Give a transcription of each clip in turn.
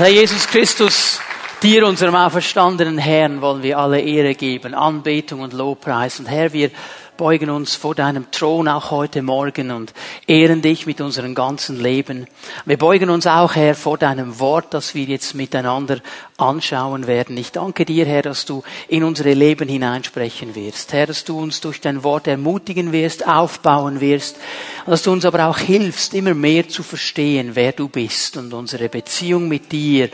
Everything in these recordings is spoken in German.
Herr Jesus Christus, dir, unserem auferstandenen Herrn, wollen wir alle Ehre geben, Anbetung und Lobpreis. Und Herr, wir beugen uns vor deinem Thron auch heute Morgen und ehren dich mit unserem ganzen Leben. Wir beugen uns auch, Herr, vor deinem Wort, das wir jetzt miteinander anschauen werden. Ich danke dir, Herr, dass du in unsere Leben hineinsprechen wirst. Herr, dass du uns durch dein Wort ermutigen wirst, aufbauen wirst, dass du uns aber auch hilfst, immer mehr zu verstehen, wer du bist und unsere Beziehung mit dir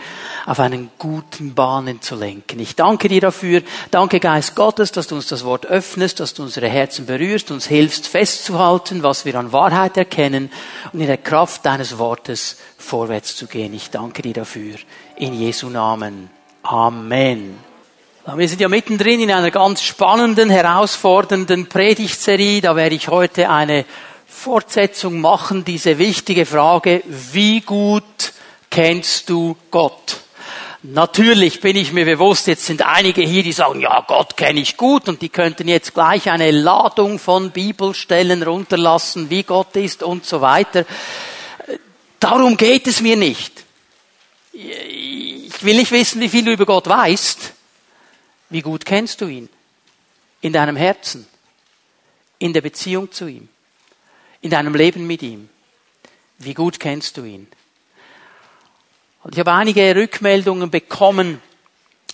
auf einen guten Bahnen zu lenken. Ich danke dir dafür. Danke, Geist Gottes, dass du uns das Wort öffnest, dass du unsere Herzen Herzen berührst, uns hilfst festzuhalten, was wir an Wahrheit erkennen und in der Kraft deines Wortes vorwärts zu gehen. Ich danke dir dafür. In Jesu Namen. Amen. Wir sind ja mittendrin in einer ganz spannenden, herausfordernden Predigtserie. Da werde ich heute eine Fortsetzung machen, diese wichtige Frage, wie gut kennst du Gott? Natürlich bin ich mir bewusst, jetzt sind einige hier, die sagen, ja, Gott kenne ich gut und die könnten jetzt gleich eine Ladung von Bibelstellen runterlassen, wie Gott ist und so weiter. Darum geht es mir nicht. Ich will nicht wissen, wie viel du über Gott weißt. Wie gut kennst du ihn? In deinem Herzen, in der Beziehung zu ihm, in deinem Leben mit ihm. Wie gut kennst du ihn? Und ich habe einige Rückmeldungen bekommen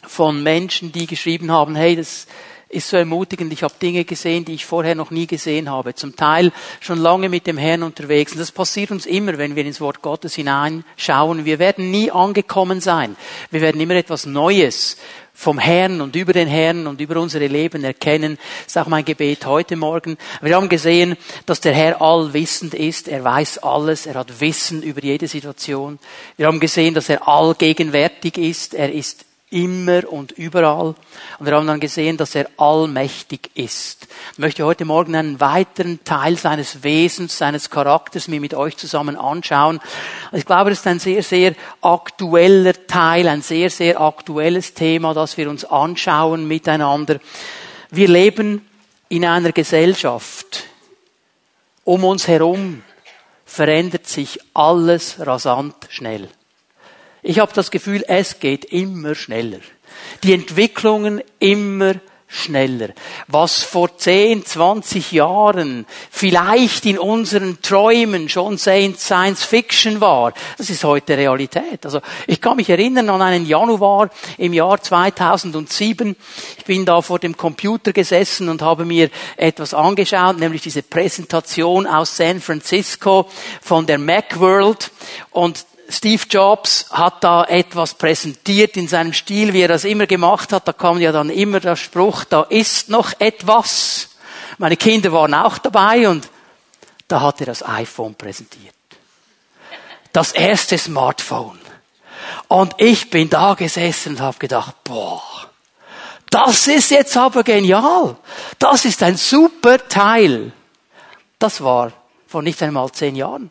von Menschen, die geschrieben haben, hey, das ist so ermutigend, ich habe Dinge gesehen, die ich vorher noch nie gesehen habe. Zum Teil schon lange mit dem Herrn unterwegs. Und das passiert uns immer, wenn wir ins Wort Gottes hineinschauen. Wir werden nie angekommen sein. Wir werden immer etwas Neues vom Herrn und über den Herrn und über unsere Leben erkennen. Das ist auch mein Gebet heute Morgen. Wir haben gesehen, dass der Herr allwissend ist. Er weiß alles. Er hat Wissen über jede Situation. Wir haben gesehen, dass er allgegenwärtig ist. Er ist immer und überall. Und wir haben dann gesehen, dass er allmächtig ist. Ich möchte heute Morgen einen weiteren Teil seines Wesens, seines Charakters mir mit euch zusammen anschauen. Ich glaube, das ist ein sehr, sehr aktueller Teil, ein sehr, sehr aktuelles Thema, das wir uns anschauen miteinander. Wir leben in einer Gesellschaft. Um uns herum verändert sich alles rasant schnell. Ich habe das Gefühl, es geht immer schneller. Die Entwicklungen immer schneller. Was vor 10, 20 Jahren vielleicht in unseren Träumen schon Science Fiction war, das ist heute Realität. Also ich kann mich erinnern an einen Januar im Jahr 2007. Ich bin da vor dem Computer gesessen und habe mir etwas angeschaut, nämlich diese Präsentation aus San Francisco von der Macworld und Steve Jobs hat da etwas präsentiert in seinem Stil, wie er das immer gemacht hat. Da kam ja dann immer der Spruch, da ist noch etwas. Meine Kinder waren auch dabei und da hat er das iPhone präsentiert. Das erste Smartphone. Und ich bin da gesessen und habe gedacht, boah, das ist jetzt aber genial. Das ist ein super Teil. Das war vor nicht einmal zehn Jahren.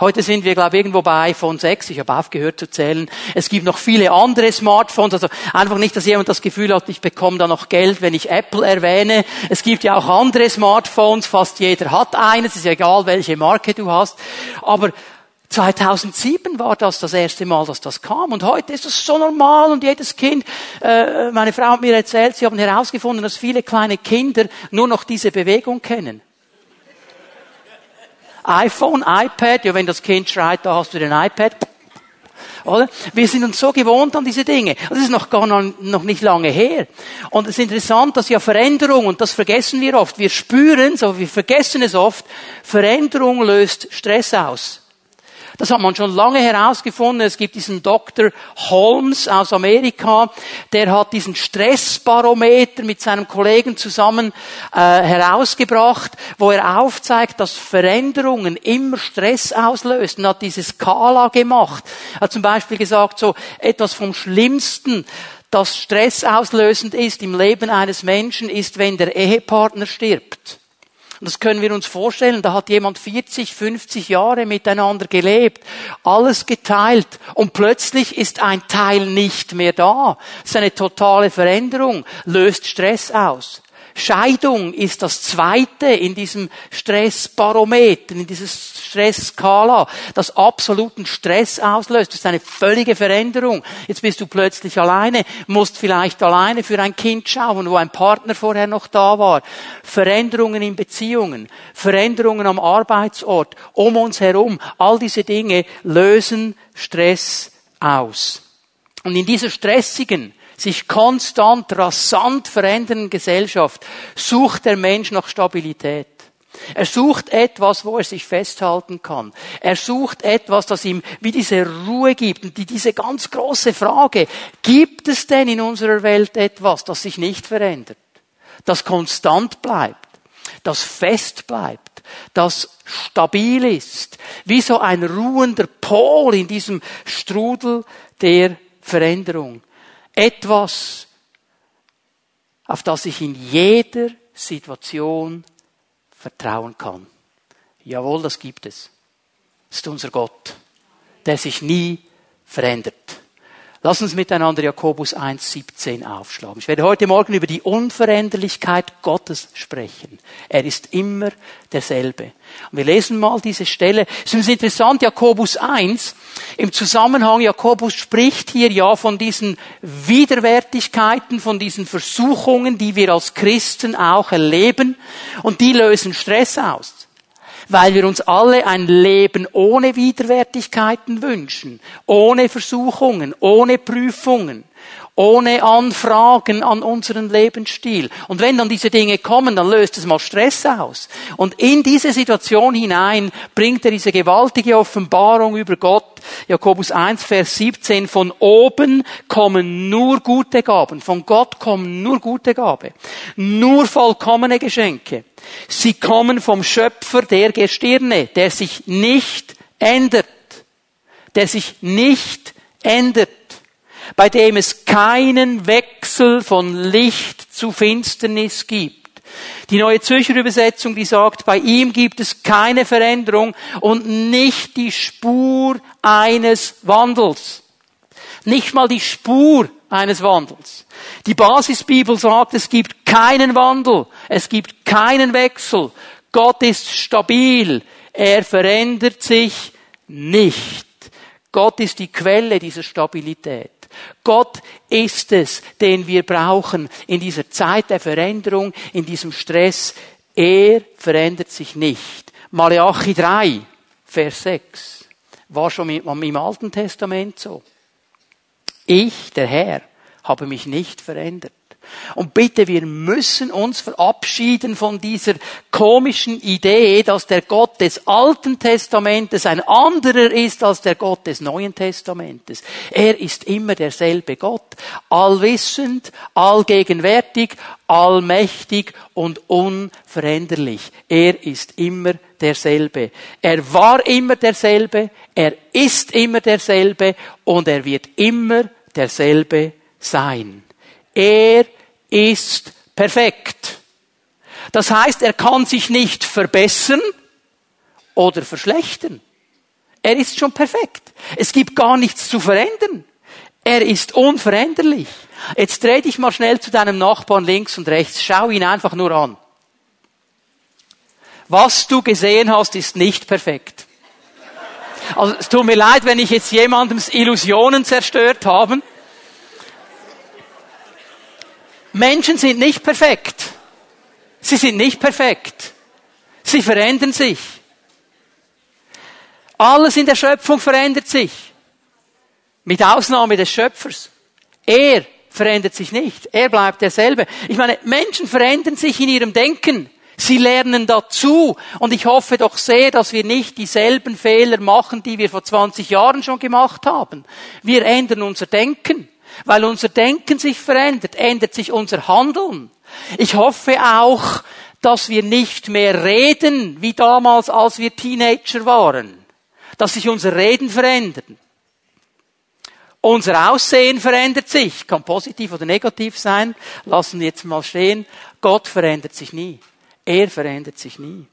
Heute sind wir, glaube ich, irgendwo bei iPhone 6. Ich habe aufgehört zu zählen. Es gibt noch viele andere Smartphones. Also einfach nicht, dass jemand das Gefühl hat, ich bekomme da noch Geld, wenn ich Apple erwähne. Es gibt ja auch andere Smartphones. Fast jeder hat eines. Es ist ja egal, welche Marke du hast. Aber 2007 war das das erste Mal, dass das kam. Und heute ist das so normal und jedes Kind, äh, meine Frau hat mir erzählt, sie haben herausgefunden, dass viele kleine Kinder nur noch diese Bewegung kennen iPhone, iPad, ja, wenn das Kind schreit, da hast du den iPad. Oder? Wir sind uns so gewohnt an diese Dinge. Das ist noch gar noch nicht lange her. Und es ist interessant, dass ja Veränderung, und das vergessen wir oft, wir spüren es, aber wir vergessen es oft, Veränderung löst Stress aus. Das hat man schon lange herausgefunden. Es gibt diesen Dr. Holmes aus Amerika, der hat diesen Stressbarometer mit seinem Kollegen zusammen äh, herausgebracht, wo er aufzeigt, dass Veränderungen immer Stress auslösen. Er hat diese Skala gemacht. Er hat zum Beispiel gesagt, so etwas vom Schlimmsten, das stressauslösend ist im Leben eines Menschen, ist, wenn der Ehepartner stirbt. Und das können wir uns vorstellen. Da hat jemand 40, 50 Jahre miteinander gelebt, alles geteilt und plötzlich ist ein Teil nicht mehr da. Das ist eine totale Veränderung, löst Stress aus. Scheidung ist das zweite in diesem Stressbarometer, in dieses Stressskala, das absoluten Stress auslöst. Das ist eine völlige Veränderung. Jetzt bist du plötzlich alleine, musst vielleicht alleine für ein Kind schauen, wo ein Partner vorher noch da war. Veränderungen in Beziehungen, Veränderungen am Arbeitsort, um uns herum. All diese Dinge lösen Stress aus. Und in dieser stressigen, sich konstant, rasant verändernden Gesellschaft sucht der Mensch nach Stabilität. Er sucht etwas, wo er sich festhalten kann. Er sucht etwas, das ihm wie diese Ruhe gibt. Und die, diese ganz große Frage, gibt es denn in unserer Welt etwas, das sich nicht verändert? Das konstant bleibt? Das fest bleibt? Das stabil ist? Wie so ein ruhender Pol in diesem Strudel der Veränderung etwas, auf das ich in jeder Situation vertrauen kann. Jawohl, das gibt es. Das ist unser Gott, der sich nie verändert. Lass uns miteinander Jakobus 1.17 aufschlagen. Ich werde heute Morgen über die Unveränderlichkeit Gottes sprechen. Er ist immer derselbe. Und wir lesen mal diese Stelle. Es ist interessant, Jakobus 1, im Zusammenhang, Jakobus spricht hier ja von diesen Widerwärtigkeiten, von diesen Versuchungen, die wir als Christen auch erleben. Und die lösen Stress aus weil wir uns alle ein Leben ohne Widerwärtigkeiten wünschen, ohne Versuchungen, ohne Prüfungen, ohne Anfragen an unseren Lebensstil. Und wenn dann diese Dinge kommen, dann löst es mal Stress aus. Und in diese Situation hinein bringt er diese gewaltige Offenbarung über Gott. Jakobus 1, Vers 17. Von oben kommen nur gute Gaben. Von Gott kommen nur gute Gabe. Nur vollkommene Geschenke. Sie kommen vom Schöpfer der Gestirne, der sich nicht ändert. Der sich nicht ändert bei dem es keinen Wechsel von Licht zu Finsternis gibt. Die neue Zürcher Übersetzung, die sagt, bei ihm gibt es keine Veränderung und nicht die Spur eines Wandels. Nicht mal die Spur eines Wandels. Die Basisbibel sagt, es gibt keinen Wandel, es gibt keinen Wechsel. Gott ist stabil, er verändert sich nicht. Gott ist die Quelle dieser Stabilität. Gott ist es, den wir brauchen in dieser Zeit der Veränderung, in diesem Stress. Er verändert sich nicht. Malachi 3, Vers 6, war schon im Alten Testament so. Ich, der Herr, habe mich nicht verändert. Und bitte, wir müssen uns verabschieden von dieser komischen Idee, dass der Gott des Alten Testamentes ein anderer ist als der Gott des Neuen Testamentes. Er ist immer derselbe Gott, allwissend, allgegenwärtig, allmächtig und unveränderlich. Er ist immer derselbe. Er war immer derselbe, er ist immer derselbe und er wird immer derselbe sein. Er ist perfekt. Das heißt, er kann sich nicht verbessern oder verschlechtern. Er ist schon perfekt. Es gibt gar nichts zu verändern. Er ist unveränderlich. Jetzt dreh dich mal schnell zu deinem Nachbarn links und rechts. Schau ihn einfach nur an. Was du gesehen hast, ist nicht perfekt. Also es tut mir leid, wenn ich jetzt jemandems Illusionen zerstört habe. Menschen sind nicht perfekt. Sie sind nicht perfekt. Sie verändern sich. Alles in der Schöpfung verändert sich. Mit Ausnahme des Schöpfers. Er verändert sich nicht. Er bleibt derselbe. Ich meine, Menschen verändern sich in ihrem Denken. Sie lernen dazu. Und ich hoffe doch sehr, dass wir nicht dieselben Fehler machen, die wir vor 20 Jahren schon gemacht haben. Wir ändern unser Denken. Weil unser Denken sich verändert, ändert sich unser Handeln. Ich hoffe auch, dass wir nicht mehr reden wie damals, als wir Teenager waren. Dass sich unser Reden verändert. Unser Aussehen verändert sich, kann positiv oder negativ sein, lassen wir jetzt mal stehen. Gott verändert sich nie. Er verändert sich nie.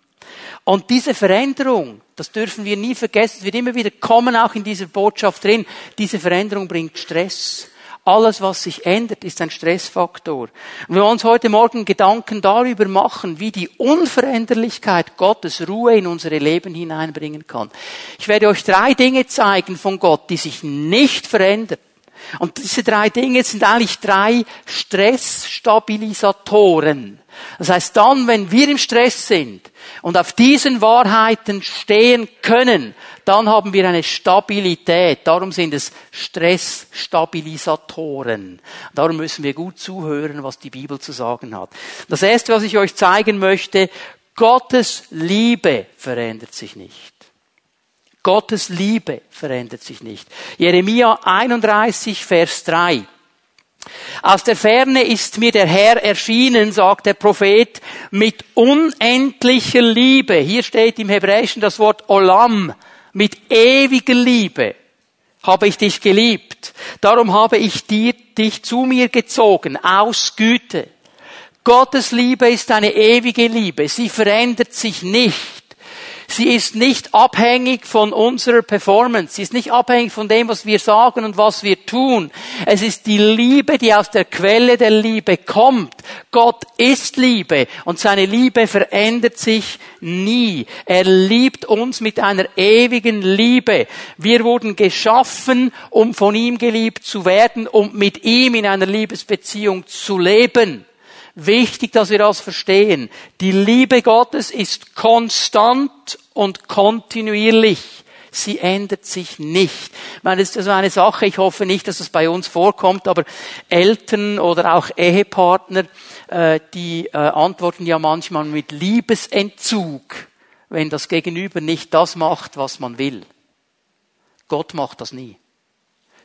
Und diese Veränderung, das dürfen wir nie vergessen, es wird immer wieder kommen, auch in dieser Botschaft drin, diese Veränderung bringt Stress. Alles, was sich ändert, ist ein Stressfaktor. Und wir wollen uns heute Morgen Gedanken darüber machen, wie die Unveränderlichkeit Gottes Ruhe in unsere Leben hineinbringen kann. Ich werde euch drei Dinge zeigen von Gott, die sich nicht verändern. Und diese drei Dinge sind eigentlich drei Stressstabilisatoren. Das heißt, dann, wenn wir im Stress sind und auf diesen Wahrheiten stehen können, dann haben wir eine Stabilität. Darum sind es Stressstabilisatoren. Darum müssen wir gut zuhören, was die Bibel zu sagen hat. Das erste, was ich euch zeigen möchte, Gottes Liebe verändert sich nicht. Gottes Liebe verändert sich nicht. Jeremia 31, Vers 3. Aus der Ferne ist mir der Herr erschienen, sagt der Prophet, mit unendlicher Liebe. Hier steht im Hebräischen das Wort Olam, mit ewiger Liebe habe ich dich geliebt. Darum habe ich dir, dich zu mir gezogen, aus Güte. Gottes Liebe ist eine ewige Liebe. Sie verändert sich nicht. Sie ist nicht abhängig von unserer Performance. Sie ist nicht abhängig von dem, was wir sagen und was wir tun. Es ist die Liebe, die aus der Quelle der Liebe kommt. Gott ist Liebe und seine Liebe verändert sich nie. Er liebt uns mit einer ewigen Liebe. Wir wurden geschaffen, um von ihm geliebt zu werden und mit ihm in einer Liebesbeziehung zu leben. Wichtig, dass wir das verstehen. Die Liebe Gottes ist konstant und kontinuierlich. Sie ändert sich nicht. Ich meine, das ist also eine Sache, ich hoffe nicht, dass es bei uns vorkommt, aber Eltern oder auch Ehepartner, äh, die äh, antworten ja manchmal mit Liebesentzug, wenn das Gegenüber nicht das macht, was man will. Gott macht das nie.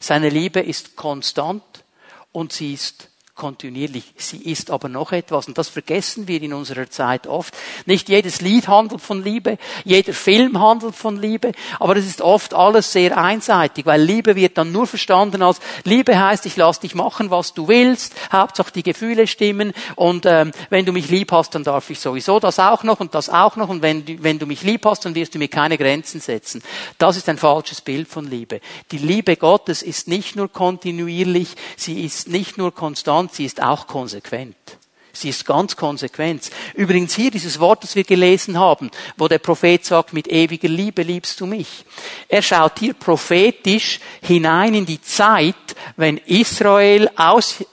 Seine Liebe ist konstant und sie ist kontinuierlich. Sie ist aber noch etwas, und das vergessen wir in unserer Zeit oft. Nicht jedes Lied handelt von Liebe, jeder Film handelt von Liebe, aber es ist oft alles sehr einseitig, weil Liebe wird dann nur verstanden als Liebe heißt, ich lass dich machen, was du willst, Hauptsache die Gefühle stimmen und ähm, wenn du mich lieb hast, dann darf ich sowieso das auch noch und das auch noch und wenn du, wenn du mich lieb hast, dann wirst du mir keine Grenzen setzen. Das ist ein falsches Bild von Liebe. Die Liebe Gottes ist nicht nur kontinuierlich, sie ist nicht nur konstant, und sie ist auch konsequent. Sie ist ganz konsequent. Übrigens hier dieses Wort, das wir gelesen haben, wo der Prophet sagt, mit ewiger Liebe liebst du mich. Er schaut hier prophetisch hinein in die Zeit, wenn Israel aus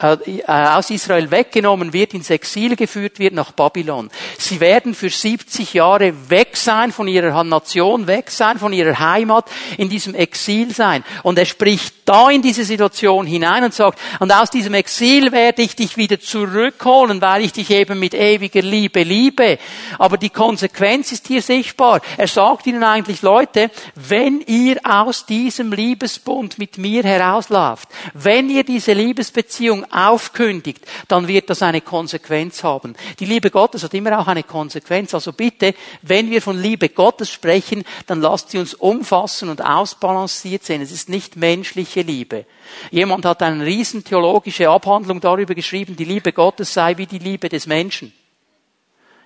aus Israel weggenommen wird, ins Exil geführt wird nach Babylon. Sie werden für 70 Jahre weg sein von ihrer Nation, weg sein von ihrer Heimat, in diesem Exil sein. Und er spricht da in diese Situation hinein und sagt, und aus diesem Exil werde ich dich wieder zurückholen, weil ich dich eben mit ewiger Liebe liebe. Aber die Konsequenz ist hier sichtbar. Er sagt ihnen eigentlich, Leute, wenn ihr aus diesem Liebesbund mit mir herauslauft, wenn ihr diese Liebesbeziehung aufkündigt, dann wird das eine Konsequenz haben. Die Liebe Gottes hat immer auch eine Konsequenz. Also bitte, wenn wir von Liebe Gottes sprechen, dann lasst sie uns umfassen und ausbalanciert sehen. Es ist nicht menschliche Liebe. Jemand hat eine riesen theologische Abhandlung darüber geschrieben, die Liebe Gottes sei wie die Liebe des Menschen.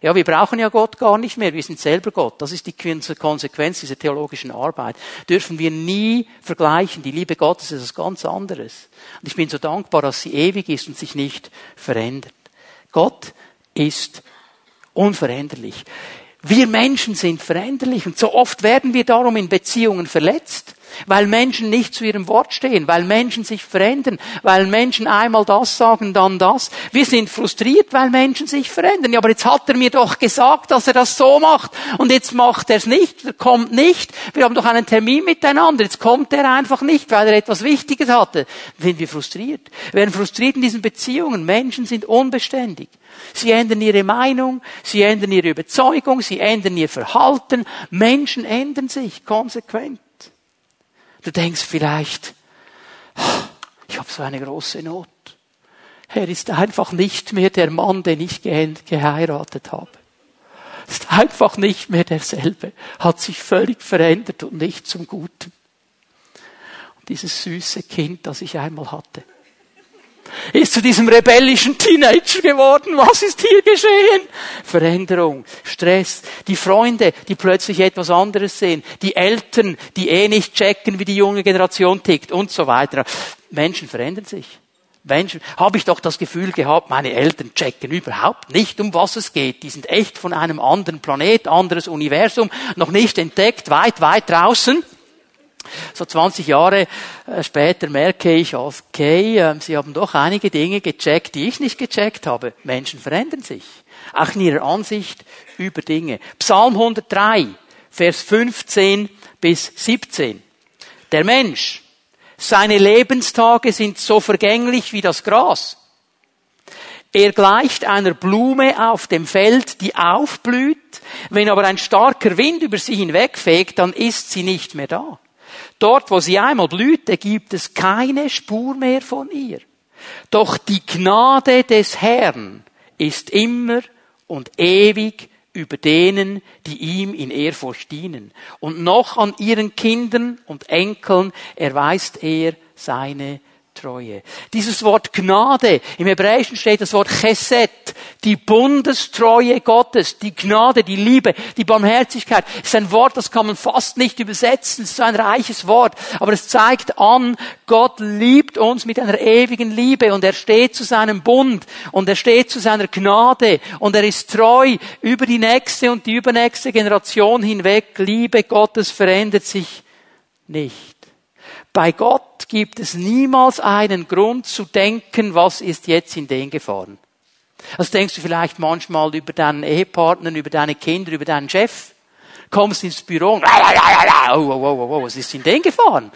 Ja, wir brauchen ja Gott gar nicht mehr, wir sind selber Gott. Das ist die Konsequenz dieser theologischen Arbeit. Dürfen wir nie vergleichen. Die Liebe Gottes ist etwas ganz anderes. Und ich bin so dankbar, dass sie ewig ist und sich nicht verändert. Gott ist unveränderlich. Wir Menschen sind veränderlich und so oft werden wir darum in Beziehungen verletzt. Weil Menschen nicht zu ihrem Wort stehen, weil Menschen sich verändern, weil Menschen einmal das sagen, dann das. Wir sind frustriert, weil Menschen sich verändern. Ja, aber jetzt hat er mir doch gesagt, dass er das so macht und jetzt macht er es nicht, er kommt nicht. Wir haben doch einen Termin miteinander, jetzt kommt er einfach nicht, weil er etwas Wichtiges hatte. Sind wir frustriert. Wir werden frustriert in diesen Beziehungen. Menschen sind unbeständig. Sie ändern ihre Meinung, sie ändern ihre Überzeugung, sie ändern ihr Verhalten. Menschen ändern sich konsequent. Du denkst vielleicht, ich habe so eine große Not. Er ist einfach nicht mehr der Mann, den ich geheiratet habe. Ist einfach nicht mehr derselbe. Hat sich völlig verändert und nicht zum Guten. Und dieses süße Kind, das ich einmal hatte, ist zu diesem rebellischen Teenager geworden. Was ist hier geschehen? Veränderung, Stress, die Freunde, die plötzlich etwas anderes sehen, die Eltern, die eh nicht checken, wie die junge Generation tickt und so weiter. Menschen verändern sich. Menschen, habe ich doch das Gefühl gehabt, meine Eltern checken überhaupt nicht, um was es geht. Die sind echt von einem anderen Planet, anderes Universum, noch nicht entdeckt, weit, weit draußen. So 20 Jahre äh, später merke ich, okay, ähm, sie haben doch einige Dinge gecheckt, die ich nicht gecheckt habe. Menschen verändern sich. Auch in ihrer Ansicht über Dinge. Psalm 103, Vers 15 bis 17. Der Mensch, seine Lebenstage sind so vergänglich wie das Gras. Er gleicht einer Blume auf dem Feld, die aufblüht. Wenn aber ein starker Wind über sie hinwegfegt, dann ist sie nicht mehr da. Dort, wo sie einmal blühte, gibt es keine Spur mehr von ihr. Doch die Gnade des Herrn ist immer und ewig über denen, die ihm in Ehrfurcht dienen. Und noch an ihren Kindern und Enkeln erweist er seine Treue. Dieses Wort Gnade, im Hebräischen steht das Wort Chesed, die Bundestreue Gottes, die Gnade, die Liebe, die Barmherzigkeit, ist ein Wort, das kann man fast nicht übersetzen, es ist ein reiches Wort, aber es zeigt an, Gott liebt uns mit einer ewigen Liebe und er steht zu seinem Bund und er steht zu seiner Gnade und er ist treu über die nächste und die übernächste Generation hinweg. Liebe Gottes verändert sich nicht. Bei Gott gibt es niemals einen Grund zu denken, was ist jetzt in den gefahren. Also denkst du vielleicht manchmal über deinen Ehepartner, über deine Kinder, über deinen Chef, kommst ins Büro und oh, oh, oh, oh, was ist in den gefahren?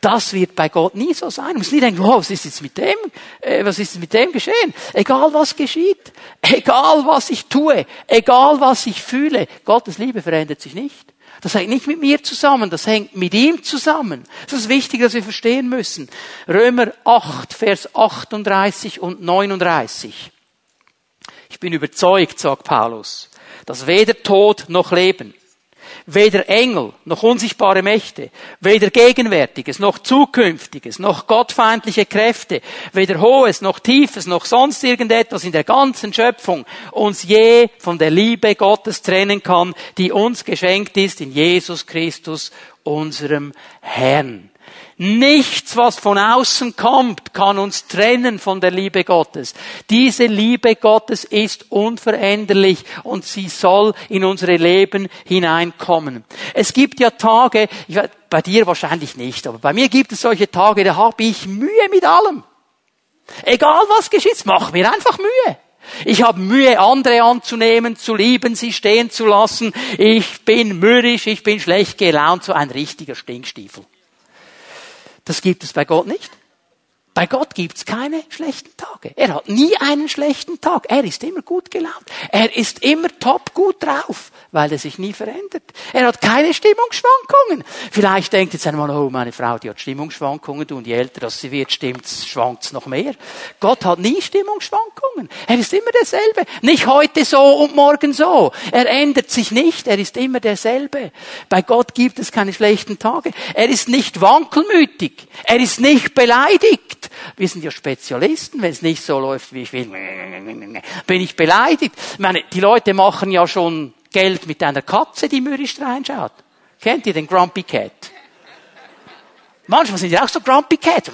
Das wird bei Gott nie so sein. Du musst nie denken, oh, was ist jetzt mit dem, äh, was ist mit dem geschehen? Egal was geschieht, egal was ich tue, egal was ich fühle, Gottes Liebe verändert sich nicht. Das hängt nicht mit mir zusammen, das hängt mit ihm zusammen. Das ist wichtig, dass wir verstehen müssen. Römer 8, Vers 38 und 39. Ich bin überzeugt, sagt Paulus, dass weder Tod noch Leben, weder Engel noch unsichtbare Mächte, weder Gegenwärtiges noch Zukünftiges, noch gottfeindliche Kräfte, weder Hohes noch Tiefes noch sonst irgendetwas in der ganzen Schöpfung uns je von der Liebe Gottes trennen kann, die uns geschenkt ist in Jesus Christus, unserem Herrn. Nichts, was von außen kommt, kann uns trennen von der Liebe Gottes. Diese Liebe Gottes ist unveränderlich und sie soll in unsere Leben hineinkommen. Es gibt ja Tage, weiß, bei dir wahrscheinlich nicht, aber bei mir gibt es solche Tage, da habe ich Mühe mit allem. Egal was geschieht, mach mir einfach Mühe. Ich habe Mühe, andere anzunehmen, zu lieben, sie stehen zu lassen. Ich bin mürrisch, ich bin schlecht gelaunt, so ein richtiger Stinkstiefel. Das gibt es bei Gott nicht. Bei Gott gibt's keine schlechten Tage. Er hat nie einen schlechten Tag. Er ist immer gut gelaunt. Er ist immer top gut drauf, weil er sich nie verändert. Er hat keine Stimmungsschwankungen. Vielleicht denkt jetzt einmal, oh, meine Frau, die hat Stimmungsschwankungen, und je älter das sie wird, stimmt's, schwankt's noch mehr. Gott hat nie Stimmungsschwankungen. Er ist immer derselbe. Nicht heute so und morgen so. Er ändert sich nicht. Er ist immer derselbe. Bei Gott gibt es keine schlechten Tage. Er ist nicht wankelmütig. Er ist nicht beleidigt. Wir sind ja Spezialisten, wenn es nicht so läuft, wie ich will. Bin ich beleidigt? Ich meine, die Leute machen ja schon Geld mit einer Katze, die mürrisch reinschaut. Kennt ihr den Grumpy Cat? Manchmal sind die auch so Grumpy Cat.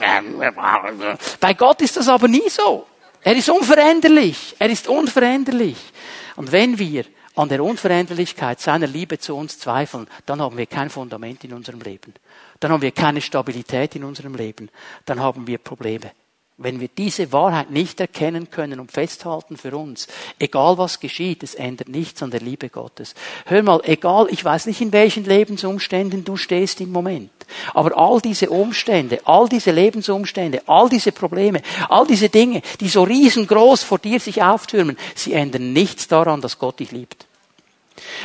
Bei Gott ist das aber nie so. Er ist unveränderlich. Er ist unveränderlich. Und wenn wir an der Unveränderlichkeit seiner Liebe zu uns zweifeln, dann haben wir kein Fundament in unserem Leben. Dann haben wir keine Stabilität in unserem Leben. Dann haben wir Probleme. Wenn wir diese Wahrheit nicht erkennen können und festhalten für uns, egal was geschieht, es ändert nichts an der Liebe Gottes. Hör mal, egal, ich weiß nicht, in welchen Lebensumständen du stehst im Moment, aber all diese Umstände, all diese Lebensumstände, all diese Probleme, all diese Dinge, die so riesengroß vor dir sich auftürmen, sie ändern nichts daran, dass Gott dich liebt.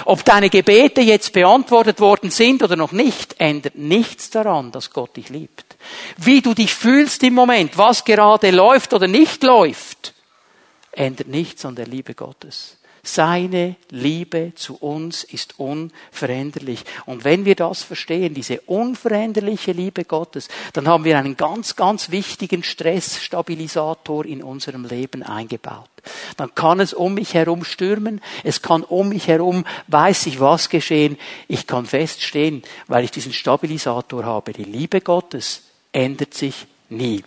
Ob deine Gebete jetzt beantwortet worden sind oder noch nicht, ändert nichts daran, dass Gott dich liebt. Wie du dich fühlst im Moment, was gerade läuft oder nicht läuft, ändert nichts an der Liebe Gottes. Seine Liebe zu uns ist unveränderlich. Und wenn wir das verstehen, diese unveränderliche Liebe Gottes, dann haben wir einen ganz, ganz wichtigen Stressstabilisator in unserem Leben eingebaut. Dann kann es um mich herum stürmen, es kann um mich herum, weiß ich was geschehen, ich kann feststehen, weil ich diesen Stabilisator habe. Die Liebe Gottes ändert sich nie.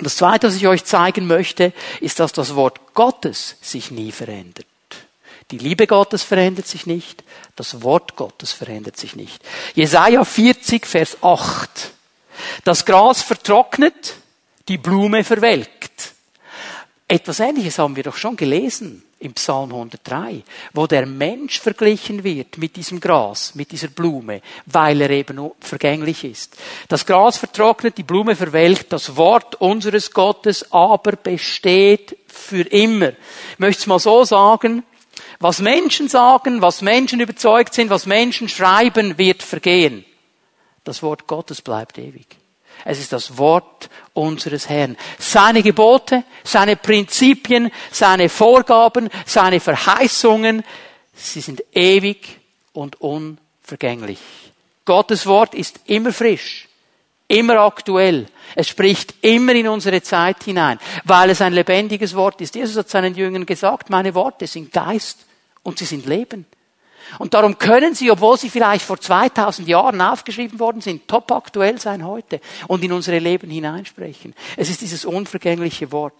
Das Zweite, was ich euch zeigen möchte, ist, dass das Wort Gottes sich nie verändert. Die Liebe Gottes verändert sich nicht, das Wort Gottes verändert sich nicht. Jesaja 40, Vers 8. Das Gras vertrocknet, die Blume verwelkt. Etwas Ähnliches haben wir doch schon gelesen im Psalm 103, wo der Mensch verglichen wird mit diesem Gras, mit dieser Blume, weil er eben vergänglich ist. Das Gras vertrocknet, die Blume verwelkt, das Wort unseres Gottes aber besteht für immer. Ich möchte es mal so sagen, was Menschen sagen, was Menschen überzeugt sind, was Menschen schreiben, wird vergehen. Das Wort Gottes bleibt ewig. Es ist das Wort unseres Herrn. Seine Gebote, seine Prinzipien, seine Vorgaben, seine Verheißungen, sie sind ewig und unvergänglich. Gottes Wort ist immer frisch, immer aktuell. Es spricht immer in unsere Zeit hinein, weil es ein lebendiges Wort ist. Jesus hat seinen Jüngern gesagt, meine Worte sind Geist und sie sind Leben. Und darum können sie, obwohl sie vielleicht vor 2000 Jahren aufgeschrieben worden sind, top aktuell sein heute und in unsere Leben hineinsprechen. Es ist dieses unvergängliche Wort.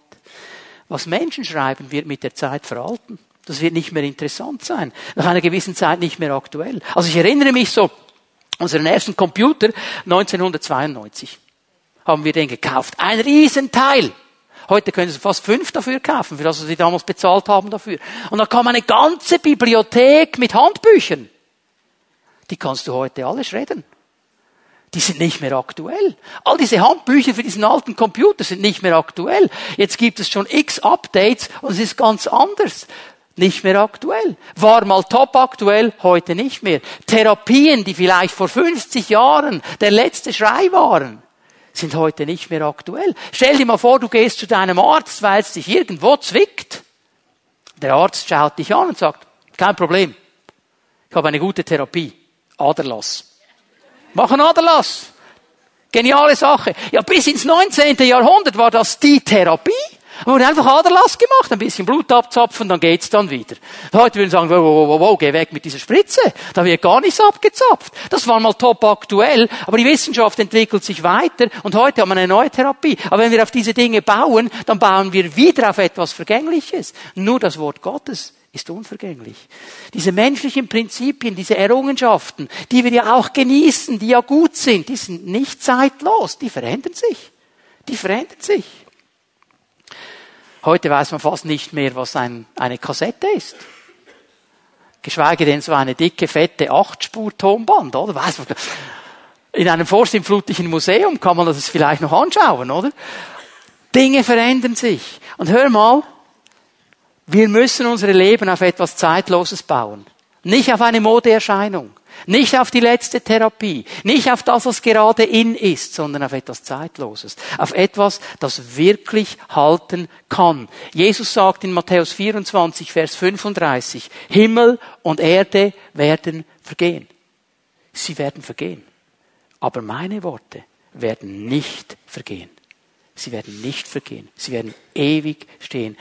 Was Menschen schreiben, wird mit der Zeit veralten. Das wird nicht mehr interessant sein. Nach einer gewissen Zeit nicht mehr aktuell. Also ich erinnere mich so, unseren ersten Computer 1992 haben wir den gekauft. Ein Riesenteil. Heute können Sie fast fünf dafür kaufen, für das Sie damals bezahlt haben dafür. Und da kam eine ganze Bibliothek mit Handbüchern. Die kannst du heute alle schredden. Die sind nicht mehr aktuell. All diese Handbücher für diesen alten Computer sind nicht mehr aktuell. Jetzt gibt es schon x Updates und es ist ganz anders. Nicht mehr aktuell. War mal top aktuell, heute nicht mehr. Therapien, die vielleicht vor 50 Jahren der letzte Schrei waren, sind heute nicht mehr aktuell. Stell dir mal vor, du gehst zu deinem Arzt, weil es dich irgendwo zwickt. Der Arzt schaut dich an und sagt, kein Problem. Ich habe eine gute Therapie. Aderlass. Mach einen Aderlass. Geniale Sache. Ja, bis ins 19. Jahrhundert war das die Therapie. Da wurde einfach Aderlass gemacht, ein bisschen Blut abzapfen, dann geht's dann wieder. Heute würden sagen, wow, wow, wow, wow, geh weg mit dieser Spritze. Da wird gar nichts abgezapft. Das war mal top aktuell, aber die Wissenschaft entwickelt sich weiter und heute haben wir eine neue Therapie. Aber wenn wir auf diese Dinge bauen, dann bauen wir wieder auf etwas Vergängliches. Nur das Wort Gottes ist unvergänglich. Diese menschlichen Prinzipien, diese Errungenschaften, die wir ja auch genießen, die ja gut sind, die sind nicht zeitlos, die verändern sich. Die verändern sich. Heute weiß man fast nicht mehr, was ein, eine Kassette ist. Geschweige denn so eine dicke, fette Achtspur-Tonband, oder? Weiß man, in einem vorsinnflutlichen Museum kann man das vielleicht noch anschauen, oder? Dinge verändern sich. Und hör mal, wir müssen unsere Leben auf etwas Zeitloses bauen. Nicht auf eine Modeerscheinung. Nicht auf die letzte Therapie, nicht auf das, was gerade in ist, sondern auf etwas Zeitloses, auf etwas, das wirklich halten kann. Jesus sagt in Matthäus 24, Vers 35, Himmel und Erde werden vergehen. Sie werden vergehen. Aber meine Worte werden nicht vergehen. Sie werden nicht vergehen. Sie werden ewig stehen.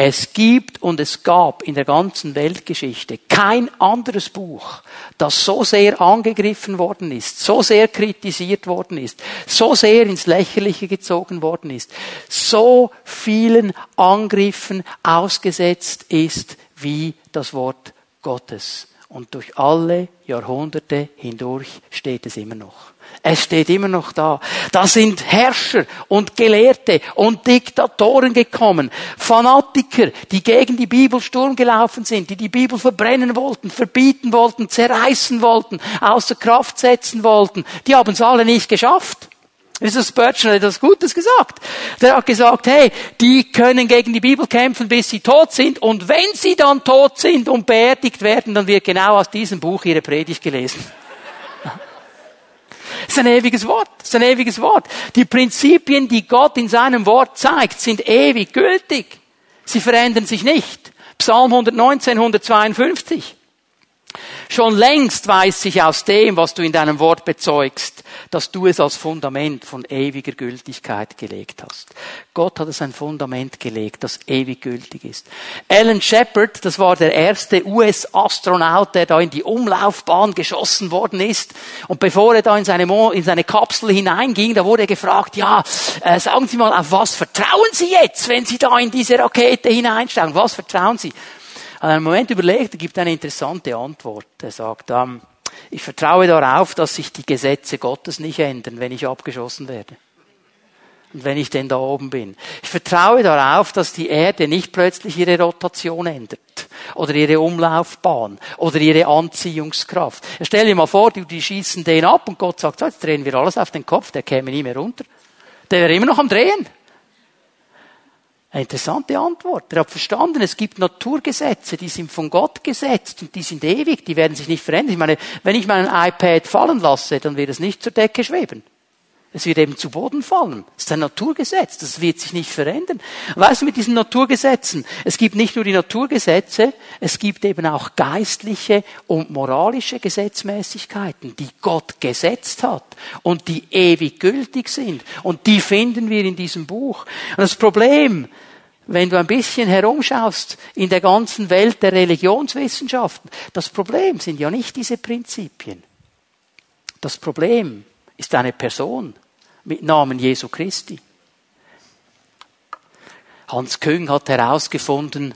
Es gibt und es gab in der ganzen Weltgeschichte kein anderes Buch, das so sehr angegriffen worden ist, so sehr kritisiert worden ist, so sehr ins Lächerliche gezogen worden ist, so vielen Angriffen ausgesetzt ist wie das Wort Gottes. Und durch alle Jahrhunderte hindurch steht es immer noch. Es steht immer noch da. Da sind Herrscher und Gelehrte und Diktatoren gekommen, Fanatiker, die gegen die Bibel Sturm gelaufen sind, die die Bibel verbrennen wollten, verbieten wollten, zerreißen wollten, außer Kraft setzen wollten. Die haben es alle nicht geschafft. Wieso Spurgeon hat etwas Gutes gesagt. Der hat gesagt, hey, die können gegen die Bibel kämpfen, bis sie tot sind. Und wenn sie dann tot sind und beerdigt werden, dann wird genau aus diesem Buch ihre Predigt gelesen. Das ist ein ewiges Wort. Das ist ein ewiges Wort. Die Prinzipien, die Gott in seinem Wort zeigt, sind ewig gültig. Sie verändern sich nicht. Psalm 119, 152. Schon längst weiß ich aus dem, was du in deinem Wort bezeugst, dass du es als Fundament von ewiger Gültigkeit gelegt hast. Gott hat es ein Fundament gelegt, das ewig gültig ist. Alan Shepard, das war der erste US-Astronaut, der da in die Umlaufbahn geschossen worden ist. Und bevor er da in seine, Mo in seine Kapsel hineinging, da wurde er gefragt, ja, äh, sagen Sie mal, auf was vertrauen Sie jetzt, wenn Sie da in diese Rakete hineinsteigen? Was vertrauen Sie? Und einen Moment überlegt, er gibt eine interessante Antwort. Er sagt, ähm, ich vertraue darauf, dass sich die Gesetze Gottes nicht ändern, wenn ich abgeschossen werde. Und wenn ich denn da oben bin. Ich vertraue darauf, dass die Erde nicht plötzlich ihre Rotation ändert. Oder ihre Umlaufbahn. Oder ihre Anziehungskraft. Stell dir mal vor, die, die schießen den ab und Gott sagt, so, jetzt drehen wir alles auf den Kopf, der käme nie mehr runter. Der wäre immer noch am Drehen. Eine interessante Antwort. Er hat verstanden, es gibt Naturgesetze, die sind von Gott gesetzt und die sind ewig, die werden sich nicht verändern. Ich meine, wenn ich meinen iPad fallen lasse, dann wird es nicht zur Decke schweben. Es wird eben zu Boden fallen. Das ist ein Naturgesetz. Das wird sich nicht verändern. Weißt du, mit diesen Naturgesetzen, es gibt nicht nur die Naturgesetze, es gibt eben auch geistliche und moralische Gesetzmäßigkeiten, die Gott gesetzt hat und die ewig gültig sind. Und die finden wir in diesem Buch. Und das Problem, wenn du ein bisschen herumschaust in der ganzen Welt der Religionswissenschaften, das Problem sind ja nicht diese Prinzipien. Das Problem ist eine Person mit Namen Jesu Christi. Hans Küng hat herausgefunden,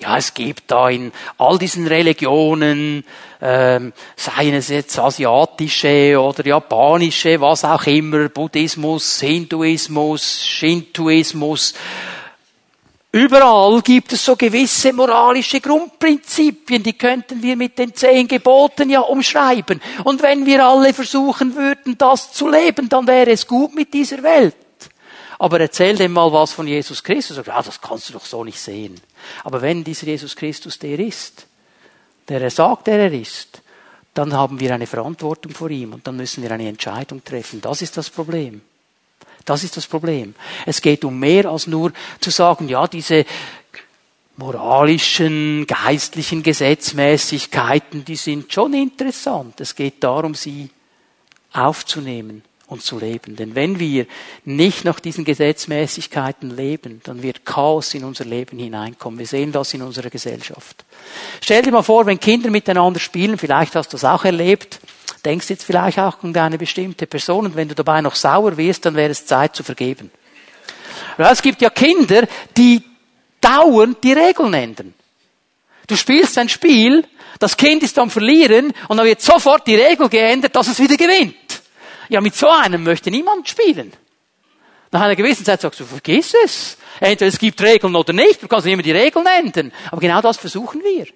ja, es gibt da in all diesen Religionen, ähm, seien es jetzt asiatische oder japanische, was auch immer, Buddhismus, Hinduismus, Shintoismus, Überall gibt es so gewisse moralische Grundprinzipien, die könnten wir mit den zehn Geboten ja umschreiben. Und wenn wir alle versuchen würden, das zu leben, dann wäre es gut mit dieser Welt. Aber erzähl dem mal was von Jesus Christus. Ja, das kannst du doch so nicht sehen. Aber wenn dieser Jesus Christus der ist, der er sagt, der er ist, dann haben wir eine Verantwortung vor ihm und dann müssen wir eine Entscheidung treffen. Das ist das Problem. Das ist das Problem. Es geht um mehr als nur zu sagen, ja, diese moralischen, geistlichen Gesetzmäßigkeiten, die sind schon interessant. Es geht darum, sie aufzunehmen und zu leben. Denn wenn wir nicht nach diesen Gesetzmäßigkeiten leben, dann wird Chaos in unser Leben hineinkommen. Wir sehen das in unserer Gesellschaft. Stell dir mal vor, wenn Kinder miteinander spielen, vielleicht hast du das auch erlebt, denkst jetzt vielleicht auch an eine bestimmte Person und wenn du dabei noch sauer wirst, dann wäre es Zeit zu vergeben. Es gibt ja Kinder, die dauernd die Regeln ändern. Du spielst ein Spiel, das Kind ist am Verlieren und dann wird sofort die Regel geändert, dass es wieder gewinnt. Ja, mit so einem möchte niemand spielen. Nach einer gewissen Zeit sagst du, vergiss es. Entweder es gibt Regeln oder nicht, du kannst immer die Regeln ändern. Aber genau das versuchen wir.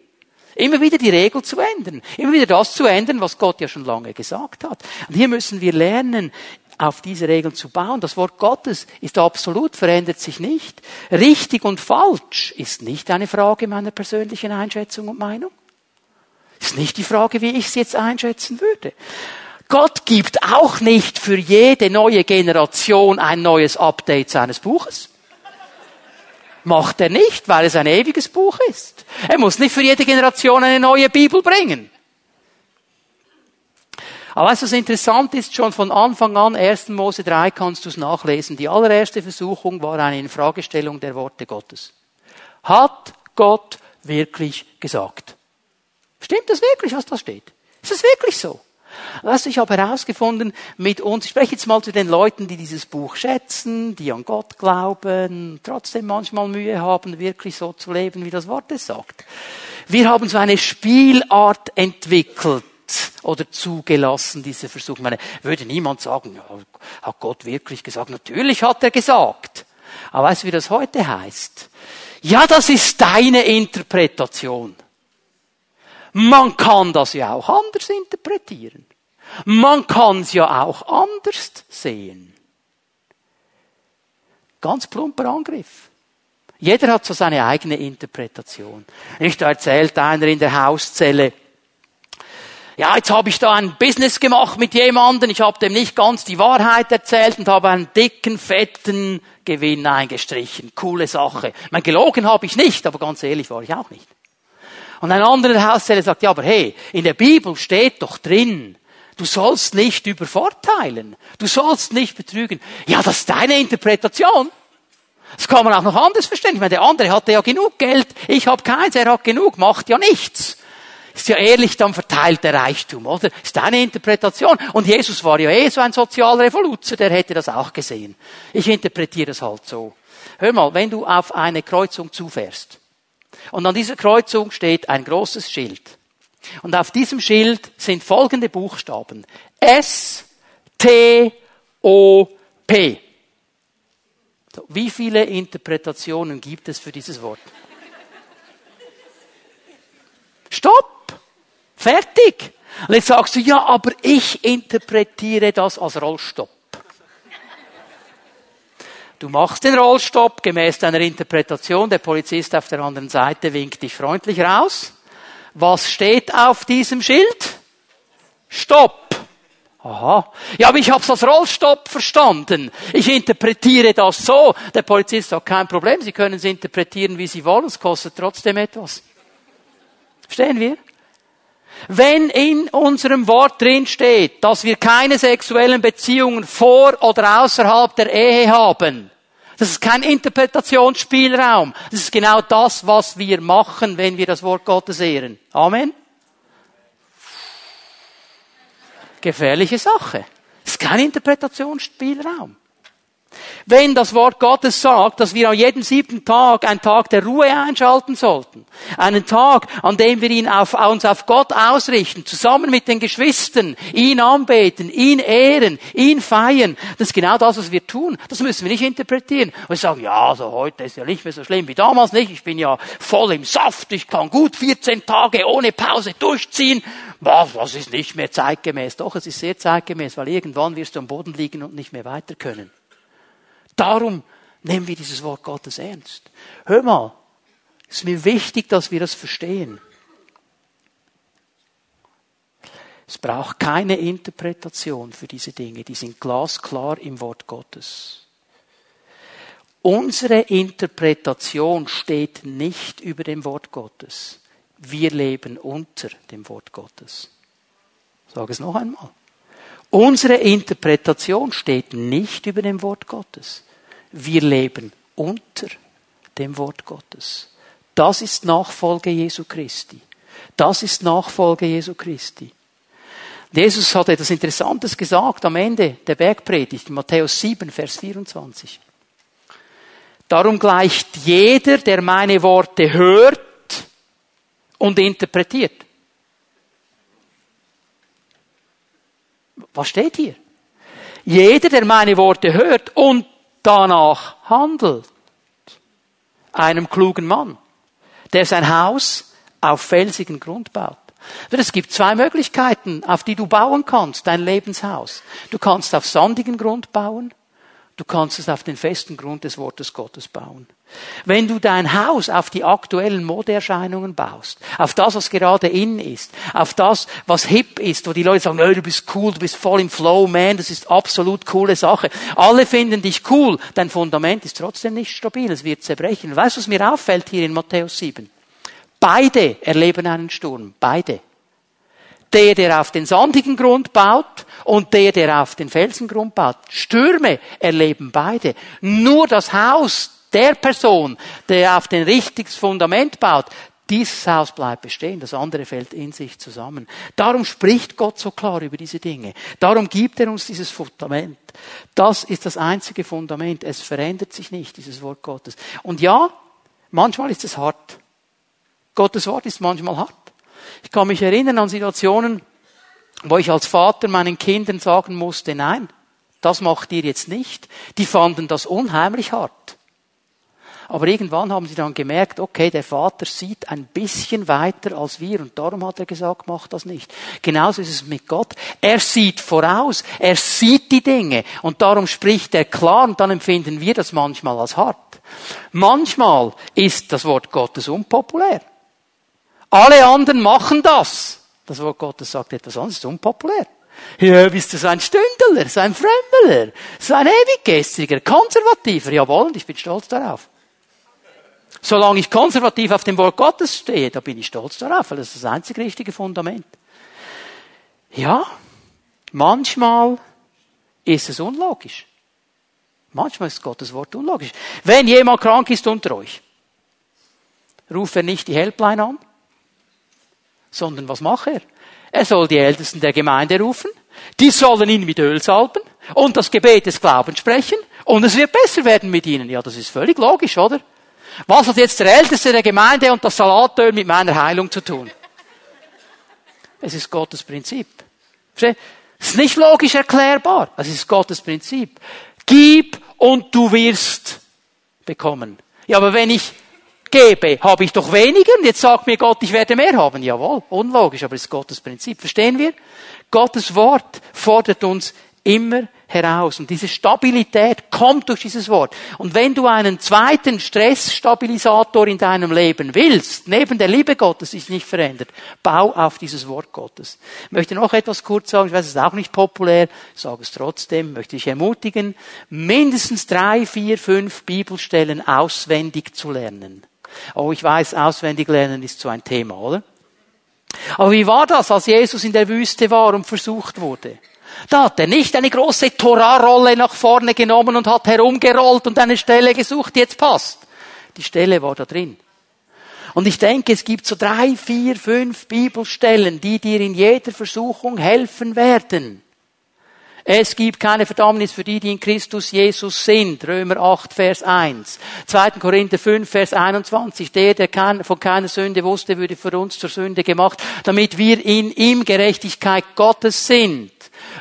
Immer wieder die Regel zu ändern. Immer wieder das zu ändern, was Gott ja schon lange gesagt hat. Und hier müssen wir lernen, auf diese Regeln zu bauen. Das Wort Gottes ist absolut, verändert sich nicht. Richtig und falsch ist nicht eine Frage meiner persönlichen Einschätzung und Meinung. Ist nicht die Frage, wie ich es jetzt einschätzen würde. Gott gibt auch nicht für jede neue Generation ein neues Update seines Buches. Macht er nicht, weil es ein ewiges Buch ist. Er muss nicht für jede Generation eine neue Bibel bringen. Aber was interessant ist, schon von Anfang an, 1. Mose 3 kannst du es nachlesen, die allererste Versuchung war eine Infragestellung der Worte Gottes. Hat Gott wirklich gesagt? Stimmt das wirklich, was da steht? Ist das wirklich so? Weißt du, ich habe herausgefunden mit uns, ich spreche jetzt mal zu den Leuten, die dieses Buch schätzen, die an Gott glauben, trotzdem manchmal Mühe haben, wirklich so zu leben, wie das Wort es sagt. Wir haben so eine Spielart entwickelt oder zugelassen, diese Versuch. Ich meine, würde niemand sagen, hat Gott wirklich gesagt? Natürlich hat er gesagt. Aber weißt du, wie das heute heißt? Ja, das ist deine Interpretation. Man kann das ja auch anders interpretieren. Man kann es ja auch anders sehen. Ganz plumper Angriff. Jeder hat so seine eigene Interpretation. Nicht, da erzählt einer in der Hauszelle, ja, jetzt habe ich da ein Business gemacht mit jemandem, ich habe dem nicht ganz die Wahrheit erzählt und habe einen dicken, fetten Gewinn eingestrichen. Coole Sache. Mein gelogen habe ich nicht, aber ganz ehrlich war ich auch nicht. Und ein anderer Hauszähler sagt, ja, aber hey, in der Bibel steht doch drin, du sollst nicht übervorteilen. Du sollst nicht betrügen. Ja, das ist deine Interpretation. Das kann man auch noch anders verstehen. Ich meine, der andere hatte ja genug Geld, ich habe keins, er hat genug, macht ja nichts. Ist ja ehrlich dann verteilt der Reichtum, oder? Ist deine Interpretation. Und Jesus war ja eh so ein Sozialrevoluzer, der hätte das auch gesehen. Ich interpretiere es halt so. Hör mal, wenn du auf eine Kreuzung zufährst und an dieser Kreuzung steht ein großes Schild und auf diesem Schild sind folgende Buchstaben. S, T, O, P. So, wie viele Interpretationen gibt es für dieses Wort? Stopp! Fertig! Und jetzt sagst du, ja, aber ich interpretiere das als Rollstopp. Du machst den Rollstopp gemäß deiner Interpretation. Der Polizist auf der anderen Seite winkt dich freundlich raus. Was steht auf diesem Schild? Stopp. Aha. Ja, aber ich habe es als Rollstopp verstanden. Ich interpretiere das so. Der Polizist sagt, kein Problem, Sie können es interpretieren, wie Sie wollen, es kostet trotzdem etwas. Verstehen wir? Wenn in unserem Wort drin steht, dass wir keine sexuellen Beziehungen vor oder außerhalb der Ehe haben, das ist kein Interpretationsspielraum. Das ist genau das, was wir machen, wenn wir das Wort Gottes ehren. Amen. Gefährliche Sache. Das ist kein Interpretationsspielraum. Wenn das Wort Gottes sagt, dass wir an jedem siebten Tag einen Tag der Ruhe einschalten sollten, einen Tag, an dem wir ihn auf, uns auf Gott ausrichten, zusammen mit den Geschwistern, ihn anbeten, ihn ehren, ihn feiern, das ist genau das, was wir tun. Das müssen wir nicht interpretieren. Wir sagen, ja, also heute ist ja nicht mehr so schlimm wie damals nicht. Ich bin ja voll im Saft. Ich kann gut 14 Tage ohne Pause durchziehen. Was, das ist nicht mehr zeitgemäß. Doch, es ist sehr zeitgemäß, weil irgendwann wirst du am Boden liegen und nicht mehr weiter können. Darum nehmen wir dieses Wort Gottes ernst. Hör mal, es ist mir wichtig, dass wir das verstehen. Es braucht keine Interpretation für diese Dinge, die sind glasklar im Wort Gottes. Unsere Interpretation steht nicht über dem Wort Gottes. Wir leben unter dem Wort Gottes. Ich sage es noch einmal. Unsere Interpretation steht nicht über dem Wort Gottes. Wir leben unter dem Wort Gottes. Das ist Nachfolge Jesu Christi. Das ist Nachfolge Jesu Christi. Jesus hat etwas Interessantes gesagt am Ende der Bergpredigt, Matthäus 7, Vers 24. Darum gleicht jeder, der meine Worte hört und interpretiert. Was steht hier? Jeder, der meine Worte hört und danach handelt. Einem klugen Mann, der sein Haus auf felsigen Grund baut. Es gibt zwei Möglichkeiten, auf die du bauen kannst, dein Lebenshaus. Du kannst auf sandigen Grund bauen Du kannst es auf den festen Grund des Wortes Gottes bauen. Wenn du dein Haus auf die aktuellen Modeerscheinungen baust, auf das, was gerade in ist, auf das, was hip ist, wo die Leute sagen, oh, du bist cool, du bist voll im Flow, man, das ist absolut coole Sache. Alle finden dich cool, dein Fundament ist trotzdem nicht stabil, es wird zerbrechen. Weißt du, was mir auffällt hier in Matthäus 7? Beide erleben einen Sturm, beide. Der, der auf den sandigen Grund baut und der, der auf den Felsengrund baut. Stürme erleben beide. Nur das Haus der Person, der auf den richtiges Fundament baut, dieses Haus bleibt bestehen, das andere fällt in sich zusammen. Darum spricht Gott so klar über diese Dinge. Darum gibt er uns dieses Fundament. Das ist das einzige Fundament. Es verändert sich nicht, dieses Wort Gottes. Und ja, manchmal ist es hart. Gottes Wort ist manchmal hart. Ich kann mich erinnern an Situationen, wo ich als Vater meinen Kindern sagen musste, nein, das macht ihr jetzt nicht. Die fanden das unheimlich hart. Aber irgendwann haben sie dann gemerkt, okay, der Vater sieht ein bisschen weiter als wir und darum hat er gesagt, mach das nicht. Genauso ist es mit Gott. Er sieht voraus, er sieht die Dinge und darum spricht er klar und dann empfinden wir das manchmal als hart. Manchmal ist das Wort Gottes unpopulär. Alle anderen machen das. Das Wort Gottes sagt etwas anderes, unpopulär. Ja, bist du so ein Stündler, so ein Frömmeler, so ein Ewiggestriger, Konservativer. Jawohl, und ich bin stolz darauf. Solange ich konservativ auf dem Wort Gottes stehe, da bin ich stolz darauf, weil das ist das einzig richtige Fundament. Ja, manchmal ist es unlogisch. Manchmal ist Gottes Wort unlogisch. Wenn jemand krank ist unter euch, ruft er nicht die Helpline an, sondern was macht er? Er soll die Ältesten der Gemeinde rufen, die sollen ihn mit Öl salben und das Gebet des Glaubens sprechen und es wird besser werden mit ihnen. Ja, das ist völlig logisch, oder? Was hat jetzt der Älteste der Gemeinde und das Salatöl mit meiner Heilung zu tun? Es ist Gottes Prinzip. Es ist nicht logisch erklärbar. Es ist Gottes Prinzip. Gib und du wirst bekommen. Ja, aber wenn ich gebe, habe ich doch weniger. Und jetzt sagt mir Gott, ich werde mehr haben. Jawohl, unlogisch, aber es ist Gottes Prinzip. Verstehen wir? Gottes Wort fordert uns immer heraus. Und diese Stabilität kommt durch dieses Wort. Und wenn du einen zweiten Stressstabilisator in deinem Leben willst, neben der Liebe Gottes, sich nicht verändert, bau auf dieses Wort Gottes. Ich möchte noch etwas kurz sagen, ich weiß, es ist auch nicht populär, ich sage es trotzdem, möchte ich ermutigen, mindestens drei, vier, fünf Bibelstellen auswendig zu lernen. Oh, ich weiß, auswendig lernen ist so ein Thema, oder? Aber wie war das, als Jesus in der Wüste war und versucht wurde? Da hat er nicht eine große Torahrolle nach vorne genommen und hat herumgerollt und eine Stelle gesucht, die jetzt passt. Die Stelle war da drin. Und ich denke, es gibt so drei, vier, fünf Bibelstellen, die dir in jeder Versuchung helfen werden. Es gibt keine Verdammnis für die, die in Christus Jesus sind. Römer 8, Vers 1. 2. Korinther 5, Vers 21. Der, der von keiner Sünde wusste, würde für uns zur Sünde gemacht, damit wir in ihm Gerechtigkeit Gottes sind.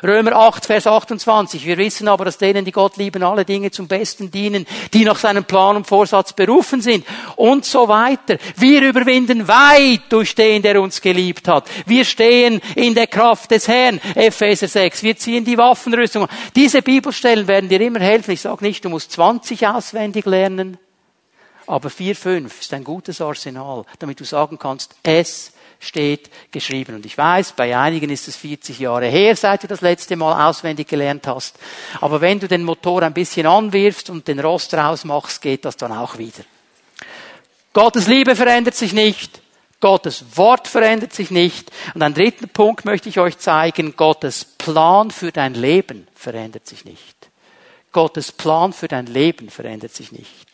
Römer 8, Vers 28. Wir wissen aber, dass denen, die Gott lieben, alle Dinge zum Besten dienen, die nach seinem Plan und Vorsatz berufen sind. Und so weiter. Wir überwinden weit durch den, der uns geliebt hat. Wir stehen in der Kraft des Herrn. Epheser 6. Wir ziehen die Waffenrüstung. Diese Bibelstellen werden dir immer helfen. Ich sage nicht, du musst 20 auswendig lernen. Aber 4, 5 ist ein gutes Arsenal, damit du sagen kannst, es steht geschrieben. Und ich weiß, bei einigen ist es 40 Jahre her, seit du das letzte Mal auswendig gelernt hast. Aber wenn du den Motor ein bisschen anwirfst und den Rost rausmachst, geht das dann auch wieder. Gottes Liebe verändert sich nicht. Gottes Wort verändert sich nicht. Und einen dritten Punkt möchte ich euch zeigen. Gottes Plan für dein Leben verändert sich nicht. Gottes Plan für dein Leben verändert sich nicht.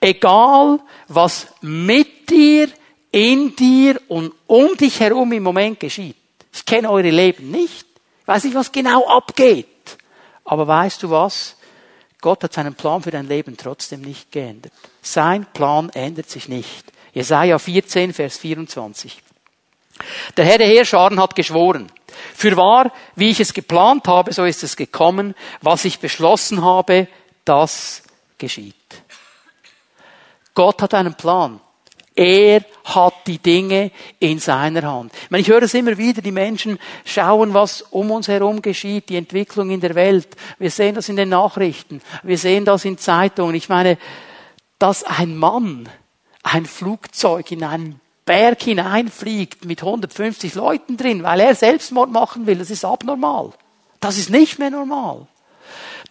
Egal, was mit dir in dir und um dich herum im Moment geschieht. Ich kenne eure Leben nicht. Ich weiß nicht, was genau abgeht. Aber weißt du was? Gott hat seinen Plan für dein Leben trotzdem nicht geändert. Sein Plan ändert sich nicht. Jesaja 14, Vers 24. Der Herr der Heerscharen hat geschworen, für wahr, wie ich es geplant habe, so ist es gekommen, was ich beschlossen habe, das geschieht. Gott hat einen Plan. Er hat die Dinge in seiner Hand. Ich, meine, ich höre es immer wieder, die Menschen schauen, was um uns herum geschieht, die Entwicklung in der Welt. Wir sehen das in den Nachrichten, wir sehen das in Zeitungen. Ich meine, dass ein Mann ein Flugzeug in einen Berg hineinfliegt mit 150 Leuten drin, weil er Selbstmord machen will, das ist abnormal. Das ist nicht mehr normal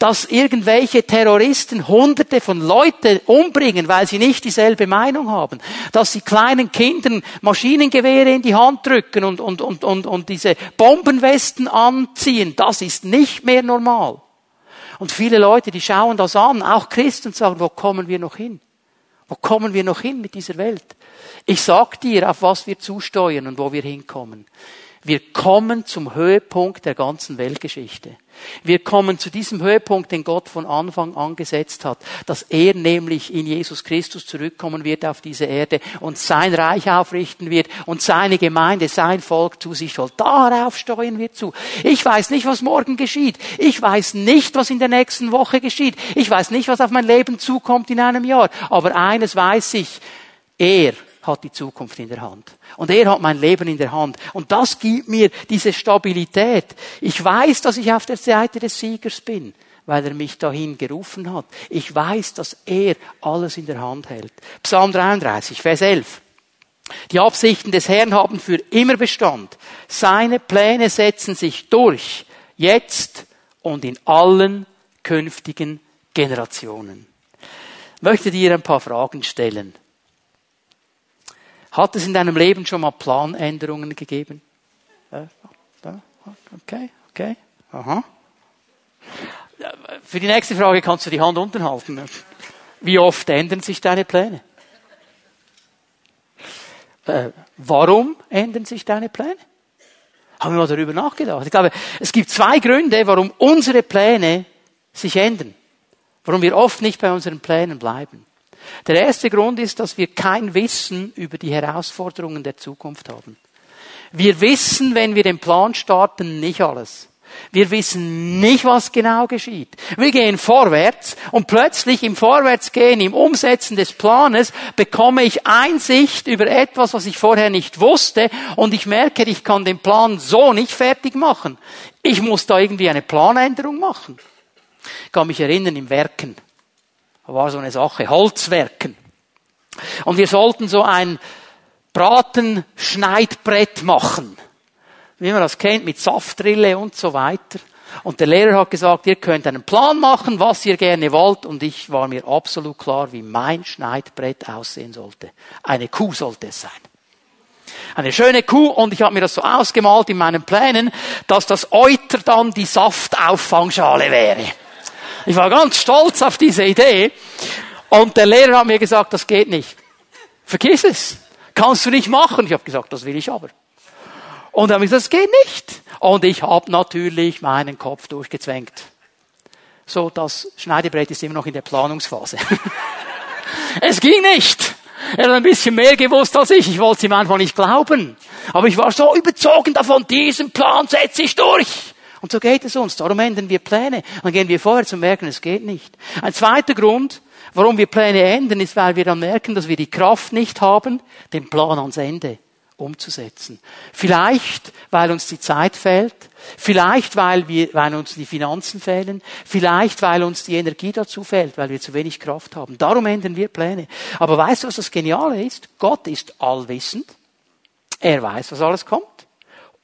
dass irgendwelche Terroristen Hunderte von Leuten umbringen, weil sie nicht dieselbe Meinung haben, dass sie kleinen Kindern Maschinengewehre in die Hand drücken und, und, und, und, und diese Bombenwesten anziehen, das ist nicht mehr normal. Und viele Leute, die schauen das an, auch Christen, und sagen, wo kommen wir noch hin? Wo kommen wir noch hin mit dieser Welt? Ich sag dir, auf was wir zusteuern und wo wir hinkommen. Wir kommen zum Höhepunkt der ganzen Weltgeschichte. Wir kommen zu diesem Höhepunkt, den Gott von Anfang an gesetzt hat, dass er nämlich in Jesus Christus zurückkommen wird auf diese Erde und sein Reich aufrichten wird und seine Gemeinde, sein Volk zu sich holt. Darauf steuern wir zu. Ich weiß nicht, was morgen geschieht. Ich weiß nicht, was in der nächsten Woche geschieht. Ich weiß nicht, was auf mein Leben zukommt in einem Jahr. Aber eines weiß ich. Er hat die Zukunft in der Hand. Und er hat mein Leben in der Hand. Und das gibt mir diese Stabilität. Ich weiß, dass ich auf der Seite des Siegers bin, weil er mich dahin gerufen hat. Ich weiß, dass er alles in der Hand hält. Psalm 33, Vers 11. Die Absichten des Herrn haben für immer Bestand. Seine Pläne setzen sich durch, jetzt und in allen künftigen Generationen. Ich möchte dir ein paar Fragen stellen. Hat es in deinem Leben schon mal Planänderungen gegeben? Okay, okay. Aha. Für die nächste Frage kannst du die Hand unten halten. Wie oft ändern sich deine Pläne? Äh, warum ändern sich deine Pläne? Haben wir mal darüber nachgedacht. Ich glaube, es gibt zwei Gründe, warum unsere Pläne sich ändern. Warum wir oft nicht bei unseren Plänen bleiben. Der erste Grund ist, dass wir kein Wissen über die Herausforderungen der Zukunft haben. Wir wissen, wenn wir den Plan starten, nicht alles. Wir wissen nicht, was genau geschieht. Wir gehen vorwärts und plötzlich im Vorwärtsgehen, im Umsetzen des Planes bekomme ich Einsicht über etwas, was ich vorher nicht wusste und ich merke, ich kann den Plan so nicht fertig machen. Ich muss da irgendwie eine Planänderung machen. Ich kann mich erinnern, im Werken war so eine Sache, Holzwerken. Und wir sollten so ein Bratenschneidbrett machen wie man das kennt, mit Saftrille und so weiter. Und der Lehrer hat gesagt, ihr könnt einen Plan machen, was ihr gerne wollt. Und ich war mir absolut klar, wie mein Schneidbrett aussehen sollte. Eine Kuh sollte es sein. Eine schöne Kuh und ich habe mir das so ausgemalt in meinen Plänen, dass das Euter dann die Saftauffangschale wäre. Ich war ganz stolz auf diese Idee und der Lehrer hat mir gesagt, das geht nicht. Vergiss es. Kannst du nicht machen. Ich habe gesagt, das will ich aber. Und dann habe ich gesagt, das geht nicht. Und ich habe natürlich meinen Kopf durchgezwängt. So, das Schneidebrett ist immer noch in der Planungsphase. es ging nicht. Er hat ein bisschen mehr gewusst als ich. Ich wollte es ihm einfach nicht glauben. Aber ich war so überzogen davon, diesen Plan setze ich durch. Und so geht es uns. Darum ändern wir Pläne. Dann gehen wir vorwärts und merken, es geht nicht. Ein zweiter Grund, warum wir Pläne ändern, ist, weil wir dann merken, dass wir die Kraft nicht haben, den Plan ans Ende umzusetzen. Vielleicht, weil uns die Zeit fehlt, vielleicht, weil, wir, weil uns die Finanzen fehlen, vielleicht, weil uns die Energie dazu fehlt, weil wir zu wenig Kraft haben. Darum ändern wir Pläne. Aber weißt du, was das Geniale ist? Gott ist allwissend. Er weiß, was alles kommt.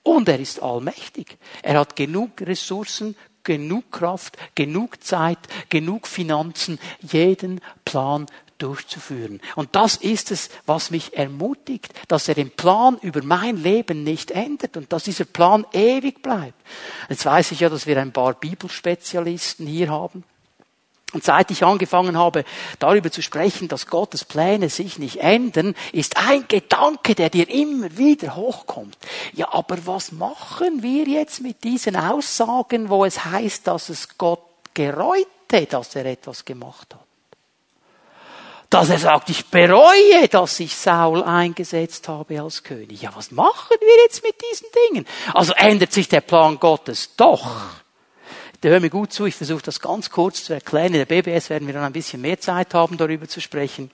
Und er ist allmächtig. Er hat genug Ressourcen, genug Kraft, genug Zeit, genug Finanzen, jeden Plan durchzuführen. Und das ist es, was mich ermutigt, dass er den Plan über mein Leben nicht ändert und dass dieser Plan ewig bleibt. Jetzt weiß ich ja, dass wir ein paar Bibelspezialisten hier haben. Und seit ich angefangen habe, darüber zu sprechen, dass Gottes Pläne sich nicht ändern, ist ein Gedanke, der dir immer wieder hochkommt. Ja, aber was machen wir jetzt mit diesen Aussagen, wo es heißt, dass es Gott gereute, dass er etwas gemacht hat? dass er sagt, ich bereue, dass ich Saul eingesetzt habe als König. Ja, was machen wir jetzt mit diesen Dingen? Also ändert sich der Plan Gottes doch. Der hör mir gut zu, ich versuche das ganz kurz zu erklären. In der BBS werden wir dann ein bisschen mehr Zeit haben, darüber zu sprechen.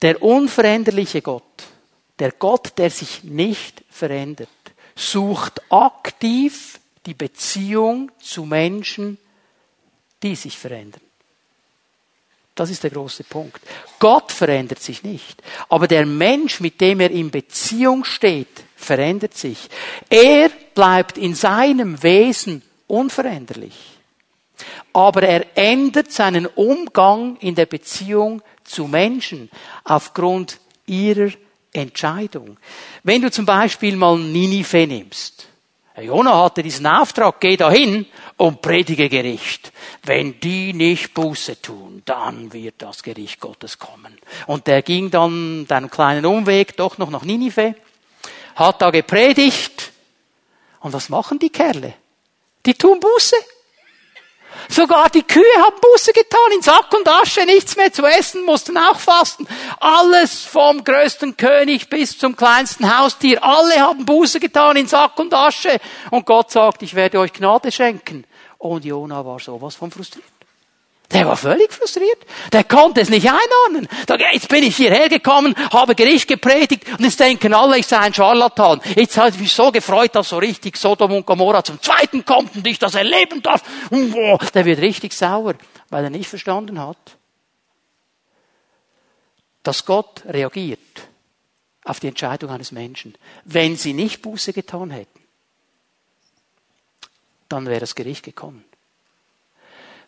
Der unveränderliche Gott, der Gott, der sich nicht verändert, sucht aktiv die Beziehung zu Menschen, die sich verändern. Das ist der große Punkt. Gott verändert sich nicht. Aber der Mensch, mit dem er in Beziehung steht, verändert sich. Er bleibt in seinem Wesen unveränderlich. Aber er ändert seinen Umgang in der Beziehung zu Menschen aufgrund ihrer Entscheidung. Wenn du zum Beispiel mal Ninive nimmst, Jona hatte diesen Auftrag, geh dahin und predige Gericht. Wenn die nicht Buße tun, dann wird das Gericht Gottes kommen. Und der ging dann einen kleinen Umweg doch noch nach Ninive, hat da gepredigt. Und was machen die Kerle? Die tun Buße. Sogar die Kühe haben Buße getan, in Sack und Asche nichts mehr zu essen, mussten auch fasten. Alles vom größten König bis zum kleinsten Haustier, alle haben Buße getan in Sack und Asche. Und Gott sagt, ich werde euch Gnade schenken. Und Jona war sowas von frustriert. Der war völlig frustriert. Der konnte es nicht einordnen. Jetzt bin ich hierher gekommen, habe Gericht gepredigt und jetzt denken alle, ich sei ein Scharlatan. Jetzt habe ich mich so gefreut, dass so richtig Sodom und Gomorra zum Zweiten kommt und ich das erleben darf. Der wird richtig sauer, weil er nicht verstanden hat, dass Gott reagiert auf die Entscheidung eines Menschen. Wenn sie nicht Buße getan hätten, dann wäre das Gericht gekommen.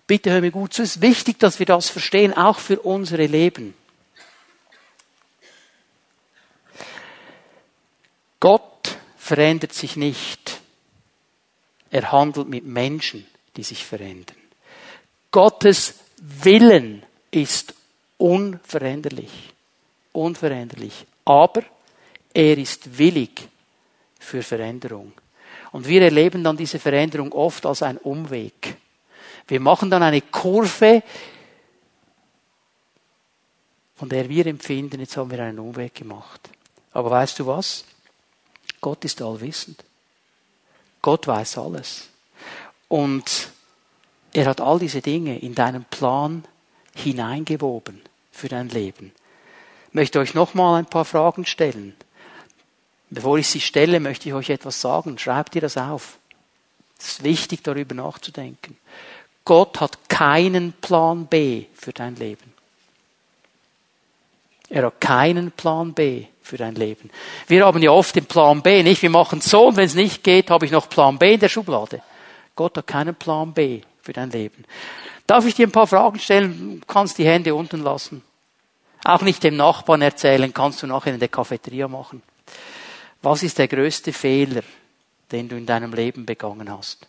Bitte hör mir gut zu. Es ist wichtig, dass wir das verstehen, auch für unsere Leben. Gott verändert sich nicht. Er handelt mit Menschen, die sich verändern. Gottes Willen ist unveränderlich. Unveränderlich. Aber er ist willig für Veränderung. Und wir erleben dann diese Veränderung oft als einen Umweg. Wir machen dann eine Kurve, von der wir empfinden, jetzt haben wir einen Umweg gemacht. Aber weißt du was? Gott ist allwissend. Gott weiß alles. Und er hat all diese Dinge in deinen Plan hineingewoben für dein Leben. Ich möchte euch nochmal ein paar Fragen stellen. Bevor ich sie stelle, möchte ich euch etwas sagen. Schreibt ihr das auf. Es ist wichtig, darüber nachzudenken. Gott hat keinen Plan B für dein Leben. Er hat keinen Plan B für dein Leben. Wir haben ja oft den Plan B, nicht? Wir machen so und wenn es nicht geht, habe ich noch Plan B in der Schublade. Gott hat keinen Plan B für dein Leben. Darf ich dir ein paar Fragen stellen? Du kannst die Hände unten lassen. Auch nicht dem Nachbarn erzählen, kannst du nachher in der Cafeteria machen. Was ist der größte Fehler, den du in deinem Leben begangen hast?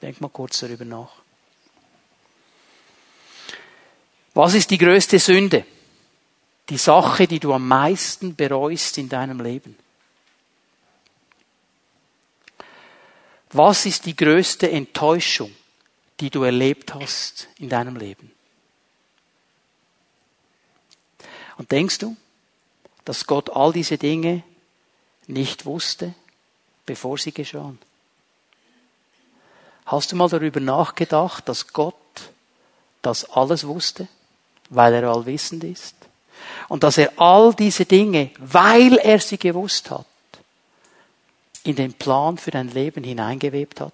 Denk mal kurz darüber nach. Was ist die größte Sünde? Die Sache, die du am meisten bereust in deinem Leben? Was ist die größte Enttäuschung, die du erlebt hast in deinem Leben? Und denkst du, dass Gott all diese Dinge nicht wusste, bevor sie geschahen? Hast du mal darüber nachgedacht, dass Gott das alles wusste? weil er allwissend ist. Und dass er all diese Dinge, weil er sie gewusst hat, in den Plan für dein Leben hineingewebt hat.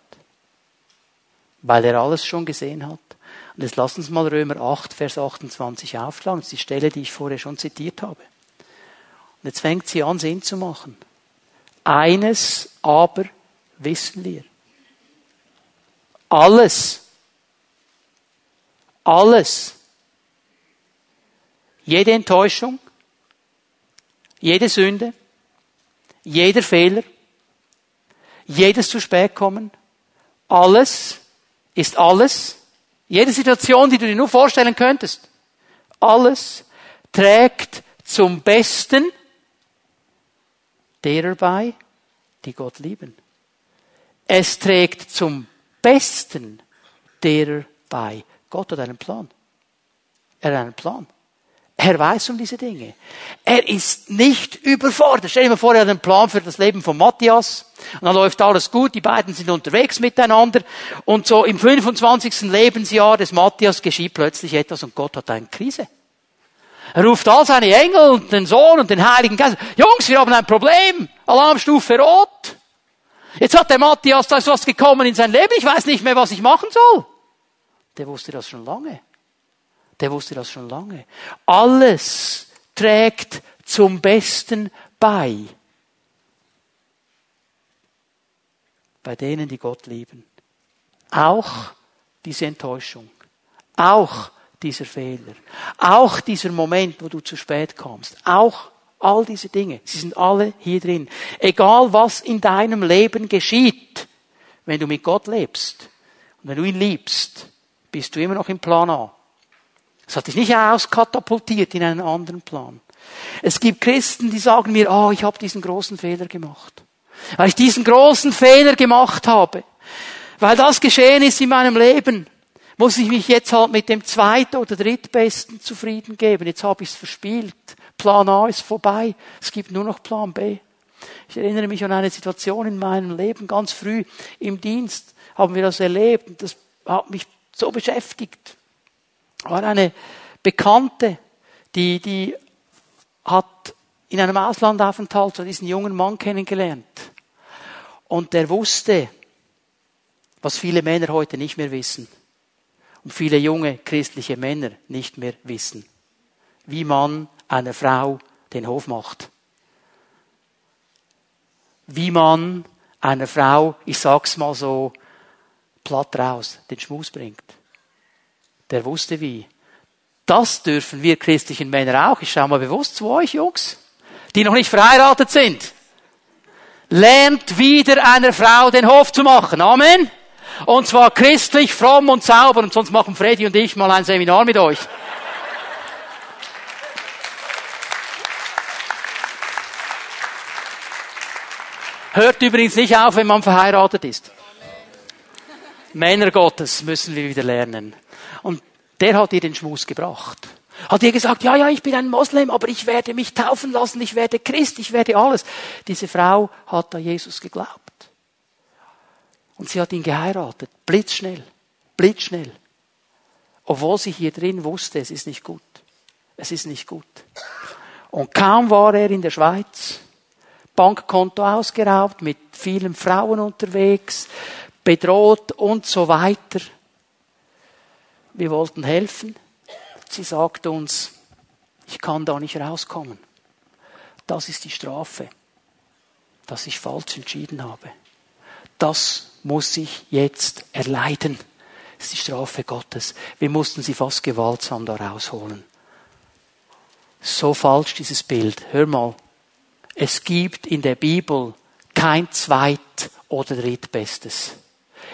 Weil er alles schon gesehen hat. Und jetzt lass uns mal Römer 8, Vers 28 aufschlagen. Das ist die Stelle, die ich vorher schon zitiert habe. Und jetzt fängt sie an, Sinn zu machen. Eines aber wissen wir. Alles. Alles jede Enttäuschung, jede Sünde, jeder Fehler, jedes zu spät kommen, alles ist alles, jede Situation, die du dir nur vorstellen könntest, alles trägt zum Besten derer bei, die Gott lieben. Es trägt zum Besten derer bei. Gott hat einen Plan. Er hat einen Plan. Er weiß um diese Dinge. Er ist nicht überfordert. Stell dir mal vor, er hat einen Plan für das Leben von Matthias. Und dann läuft alles gut, die beiden sind unterwegs miteinander. Und so im 25. Lebensjahr des Matthias geschieht plötzlich etwas und Gott hat eine Krise. Er ruft all seine Engel und den Sohn und den Heiligen Geist. Jungs, wir haben ein Problem. Alarmstufe rot. Jetzt hat der Matthias, da ist was gekommen in sein Leben. Ich weiß nicht mehr, was ich machen soll. Der wusste das schon lange. Der wusste das schon lange. Alles trägt zum Besten bei. Bei denen, die Gott lieben. Auch diese Enttäuschung. Auch dieser Fehler. Auch dieser Moment, wo du zu spät kommst. Auch all diese Dinge. Sie sind alle hier drin. Egal was in deinem Leben geschieht, wenn du mit Gott lebst und wenn du ihn liebst, bist du immer noch im Plan A. Es hat dich nicht auskatapultiert in einen anderen Plan. Es gibt Christen, die sagen mir, oh, ich habe diesen großen Fehler gemacht. Weil ich diesen großen Fehler gemacht habe. Weil das geschehen ist in meinem Leben, muss ich mich jetzt halt mit dem zweiten oder drittbesten zufrieden geben. Jetzt habe ich es verspielt. Plan A ist vorbei. Es gibt nur noch Plan B. Ich erinnere mich an eine Situation in meinem Leben, ganz früh im Dienst haben wir das erlebt und das hat mich so beschäftigt war eine Bekannte, die, die hat in einem Auslandaufenthalt so diesen jungen Mann kennengelernt. Und der wusste, was viele Männer heute nicht mehr wissen. Und viele junge christliche Männer nicht mehr wissen. Wie man einer Frau den Hof macht. Wie man einer Frau, ich sag's mal so, platt raus, den Schmus bringt der wusste wie. Das dürfen wir christlichen Männer auch. Ich schaue mal bewusst zu euch, Jungs. die noch nicht verheiratet sind. Lernt wieder einer Frau den Hof zu machen. Amen. Und zwar christlich, fromm und sauber. Und sonst machen Freddy und ich mal ein Seminar mit euch. Hört übrigens nicht auf, wenn man verheiratet ist. Männer Gottes müssen wir wieder lernen. Und der hat ihr den Schmus gebracht. Hat ihr gesagt, ja, ja, ich bin ein Moslem, aber ich werde mich taufen lassen, ich werde Christ, ich werde alles. Diese Frau hat da Jesus geglaubt. Und sie hat ihn geheiratet. Blitzschnell. Blitzschnell. Obwohl sie hier drin wusste, es ist nicht gut. Es ist nicht gut. Und kaum war er in der Schweiz, Bankkonto ausgeraubt, mit vielen Frauen unterwegs, bedroht und so weiter. Wir wollten helfen. Sie sagte uns, ich kann da nicht rauskommen. Das ist die Strafe, dass ich falsch entschieden habe. Das muss ich jetzt erleiden. Das ist die Strafe Gottes. Wir mussten sie fast gewaltsam da rausholen. So falsch dieses Bild. Hör mal. Es gibt in der Bibel kein Zweit- oder Drittbestes.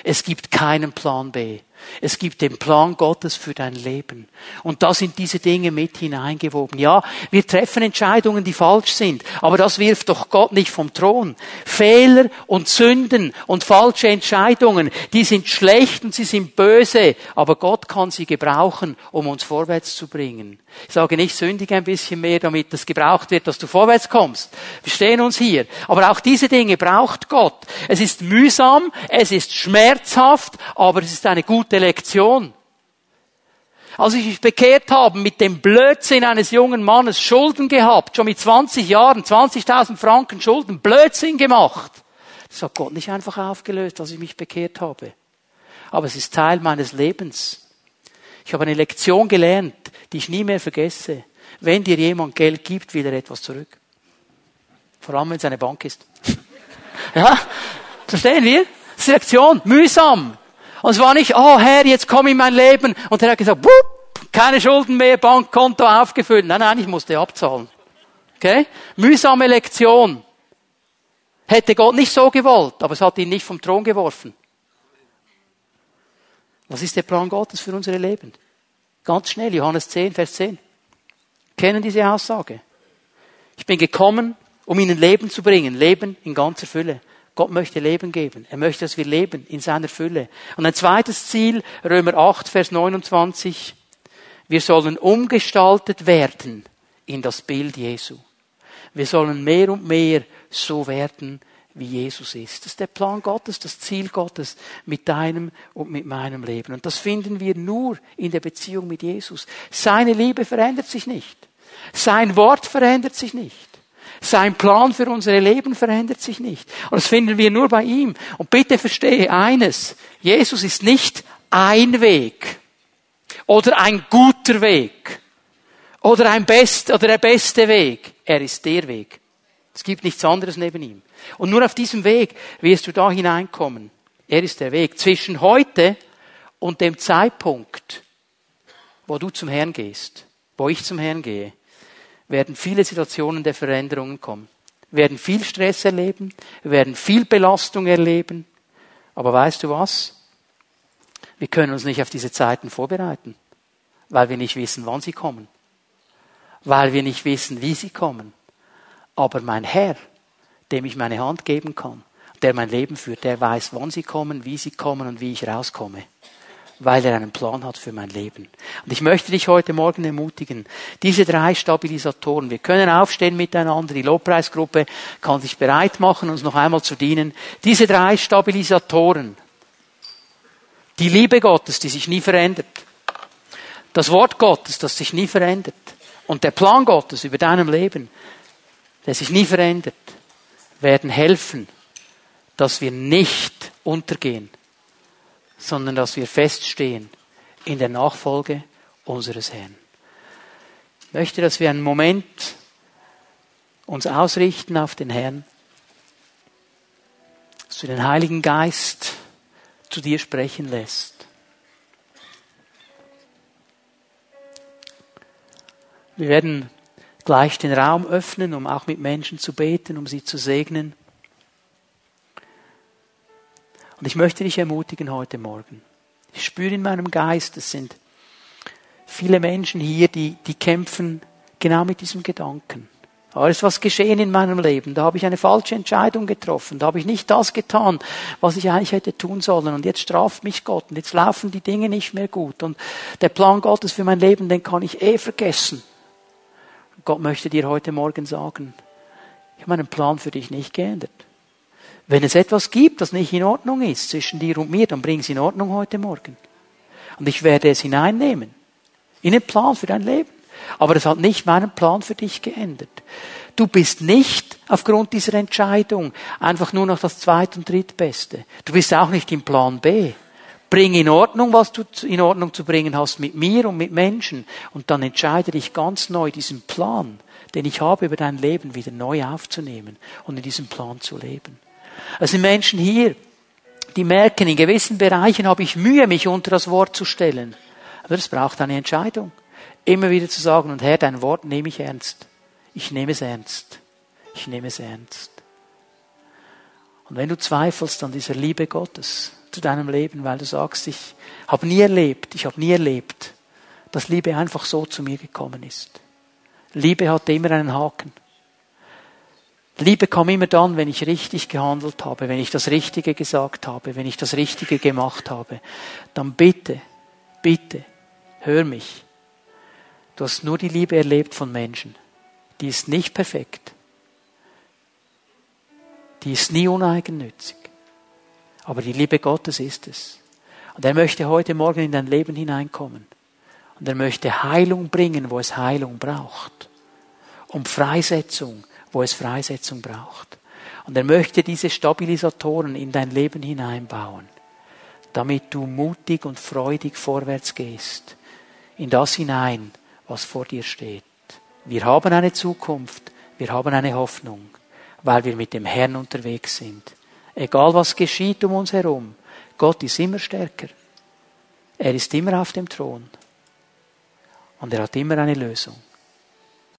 Es gibt keinen Plan B. Es gibt den Plan Gottes für dein Leben. Und da sind diese Dinge mit hineingewoben. Ja, wir treffen Entscheidungen, die falsch sind, aber das wirft doch Gott nicht vom Thron. Fehler und Sünden und falsche Entscheidungen, die sind schlecht und sie sind böse, aber Gott kann sie gebrauchen, um uns vorwärts zu bringen. Ich sage nicht, sündige ein bisschen mehr, damit das gebraucht wird, dass du vorwärts kommst. Wir stehen uns hier. Aber auch diese Dinge braucht Gott. Es ist mühsam, es ist schmerzhaft, aber es ist eine gute Lektion. Als ich mich bekehrt habe, mit dem Blödsinn eines jungen Mannes Schulden gehabt, schon mit 20 Jahren, 20.000 Franken Schulden, Blödsinn gemacht. Das hat Gott nicht einfach aufgelöst, als ich mich bekehrt habe. Aber es ist Teil meines Lebens. Ich habe eine Lektion gelernt, die ich nie mehr vergesse. Wenn dir jemand Geld gibt, will er etwas zurück. Vor allem, wenn es eine Bank ist. ja? Verstehen wir? Das ist Lektion. Mühsam. Und es war nicht, oh Herr, jetzt komm in mein Leben. Und er hat gesagt, wupp, keine Schulden mehr, Bankkonto aufgefüllt. Nein, nein, ich musste abzahlen. Okay? Mühsame Lektion. Hätte Gott nicht so gewollt, aber es hat ihn nicht vom Thron geworfen. Was ist der Plan Gottes für unsere Leben? Ganz schnell, Johannes 10, Vers 10. Kennen diese Aussage? Ich bin gekommen, um ihnen Leben zu bringen, Leben in ganzer Fülle. Gott möchte Leben geben. Er möchte, dass wir leben in seiner Fülle. Und ein zweites Ziel, Römer 8, Vers 29. Wir sollen umgestaltet werden in das Bild Jesu. Wir sollen mehr und mehr so werden, wie Jesus ist. Das ist der Plan Gottes, das Ziel Gottes mit deinem und mit meinem Leben. Und das finden wir nur in der Beziehung mit Jesus. Seine Liebe verändert sich nicht. Sein Wort verändert sich nicht. Sein Plan für unsere Leben verändert sich nicht. Und das finden wir nur bei ihm. Und bitte verstehe eines. Jesus ist nicht ein Weg. Oder ein guter Weg. Oder ein best, oder der beste Weg. Er ist der Weg. Es gibt nichts anderes neben ihm. Und nur auf diesem Weg wirst du da hineinkommen. Er ist der Weg. Zwischen heute und dem Zeitpunkt, wo du zum Herrn gehst, wo ich zum Herrn gehe, werden viele Situationen der Veränderungen kommen. Wir werden viel Stress erleben, wir werden viel Belastung erleben. Aber weißt du was? Wir können uns nicht auf diese Zeiten vorbereiten, weil wir nicht wissen, wann sie kommen, weil wir nicht wissen, wie sie kommen. Aber mein Herr, dem ich meine Hand geben kann, der mein Leben führt, der weiß, wann sie kommen, wie sie kommen und wie ich rauskomme weil er einen Plan hat für mein Leben. Und ich möchte dich heute Morgen ermutigen, diese drei Stabilisatoren, wir können aufstehen miteinander, die Lobpreisgruppe kann sich bereit machen, uns noch einmal zu dienen. Diese drei Stabilisatoren, die Liebe Gottes, die sich nie verändert, das Wort Gottes, das sich nie verändert und der Plan Gottes über deinem Leben, der sich nie verändert, werden helfen, dass wir nicht untergehen sondern dass wir feststehen in der Nachfolge unseres Herrn. Ich möchte, dass wir einen Moment uns ausrichten auf den Herrn, dass du den Heiligen Geist zu dir sprechen lässt. Wir werden gleich den Raum öffnen, um auch mit Menschen zu beten, um sie zu segnen. Und ich möchte dich ermutigen heute Morgen. Ich spüre in meinem Geist, es sind viele Menschen hier, die, die kämpfen genau mit diesem Gedanken. Da ist was geschehen in meinem Leben. Da habe ich eine falsche Entscheidung getroffen. Da habe ich nicht das getan, was ich eigentlich hätte tun sollen. Und jetzt straft mich Gott. Und jetzt laufen die Dinge nicht mehr gut. Und der Plan Gottes für mein Leben, den kann ich eh vergessen. Gott möchte dir heute Morgen sagen, ich habe meinen Plan für dich nicht geändert. Wenn es etwas gibt, das nicht in Ordnung ist zwischen dir und mir, dann bring es in Ordnung heute Morgen. Und ich werde es hineinnehmen. In den Plan für dein Leben. Aber es hat nicht meinen Plan für dich geändert. Du bist nicht aufgrund dieser Entscheidung einfach nur noch das zweit- und drittbeste. Du bist auch nicht im Plan B. Bring in Ordnung, was du in Ordnung zu bringen hast mit mir und mit Menschen. Und dann entscheide dich ganz neu, diesen Plan, den ich habe über dein Leben, wieder neu aufzunehmen und in diesem Plan zu leben. Es sind Menschen hier, die merken, in gewissen Bereichen habe ich Mühe, mich unter das Wort zu stellen. Aber es braucht eine Entscheidung. Immer wieder zu sagen, und Herr, dein Wort nehme ich ernst. Ich nehme es ernst. Ich nehme es ernst. Und wenn du zweifelst an dieser Liebe Gottes zu deinem Leben, weil du sagst, ich habe nie erlebt, ich habe nie erlebt, dass Liebe einfach so zu mir gekommen ist. Liebe hat immer einen Haken. Liebe kam immer dann, wenn ich richtig gehandelt habe, wenn ich das Richtige gesagt habe, wenn ich das Richtige gemacht habe. Dann bitte, bitte, hör mich. Du hast nur die Liebe erlebt von Menschen. Die ist nicht perfekt. Die ist nie uneigennützig. Aber die Liebe Gottes ist es. Und er möchte heute Morgen in dein Leben hineinkommen. Und er möchte Heilung bringen, wo es Heilung braucht. Und Freisetzung, wo es Freisetzung braucht. Und er möchte diese Stabilisatoren in dein Leben hineinbauen, damit du mutig und freudig vorwärts gehst. In das hinein, was vor dir steht. Wir haben eine Zukunft, wir haben eine Hoffnung, weil wir mit dem Herrn unterwegs sind. Egal was geschieht um uns herum, Gott ist immer stärker. Er ist immer auf dem Thron. Und er hat immer eine Lösung.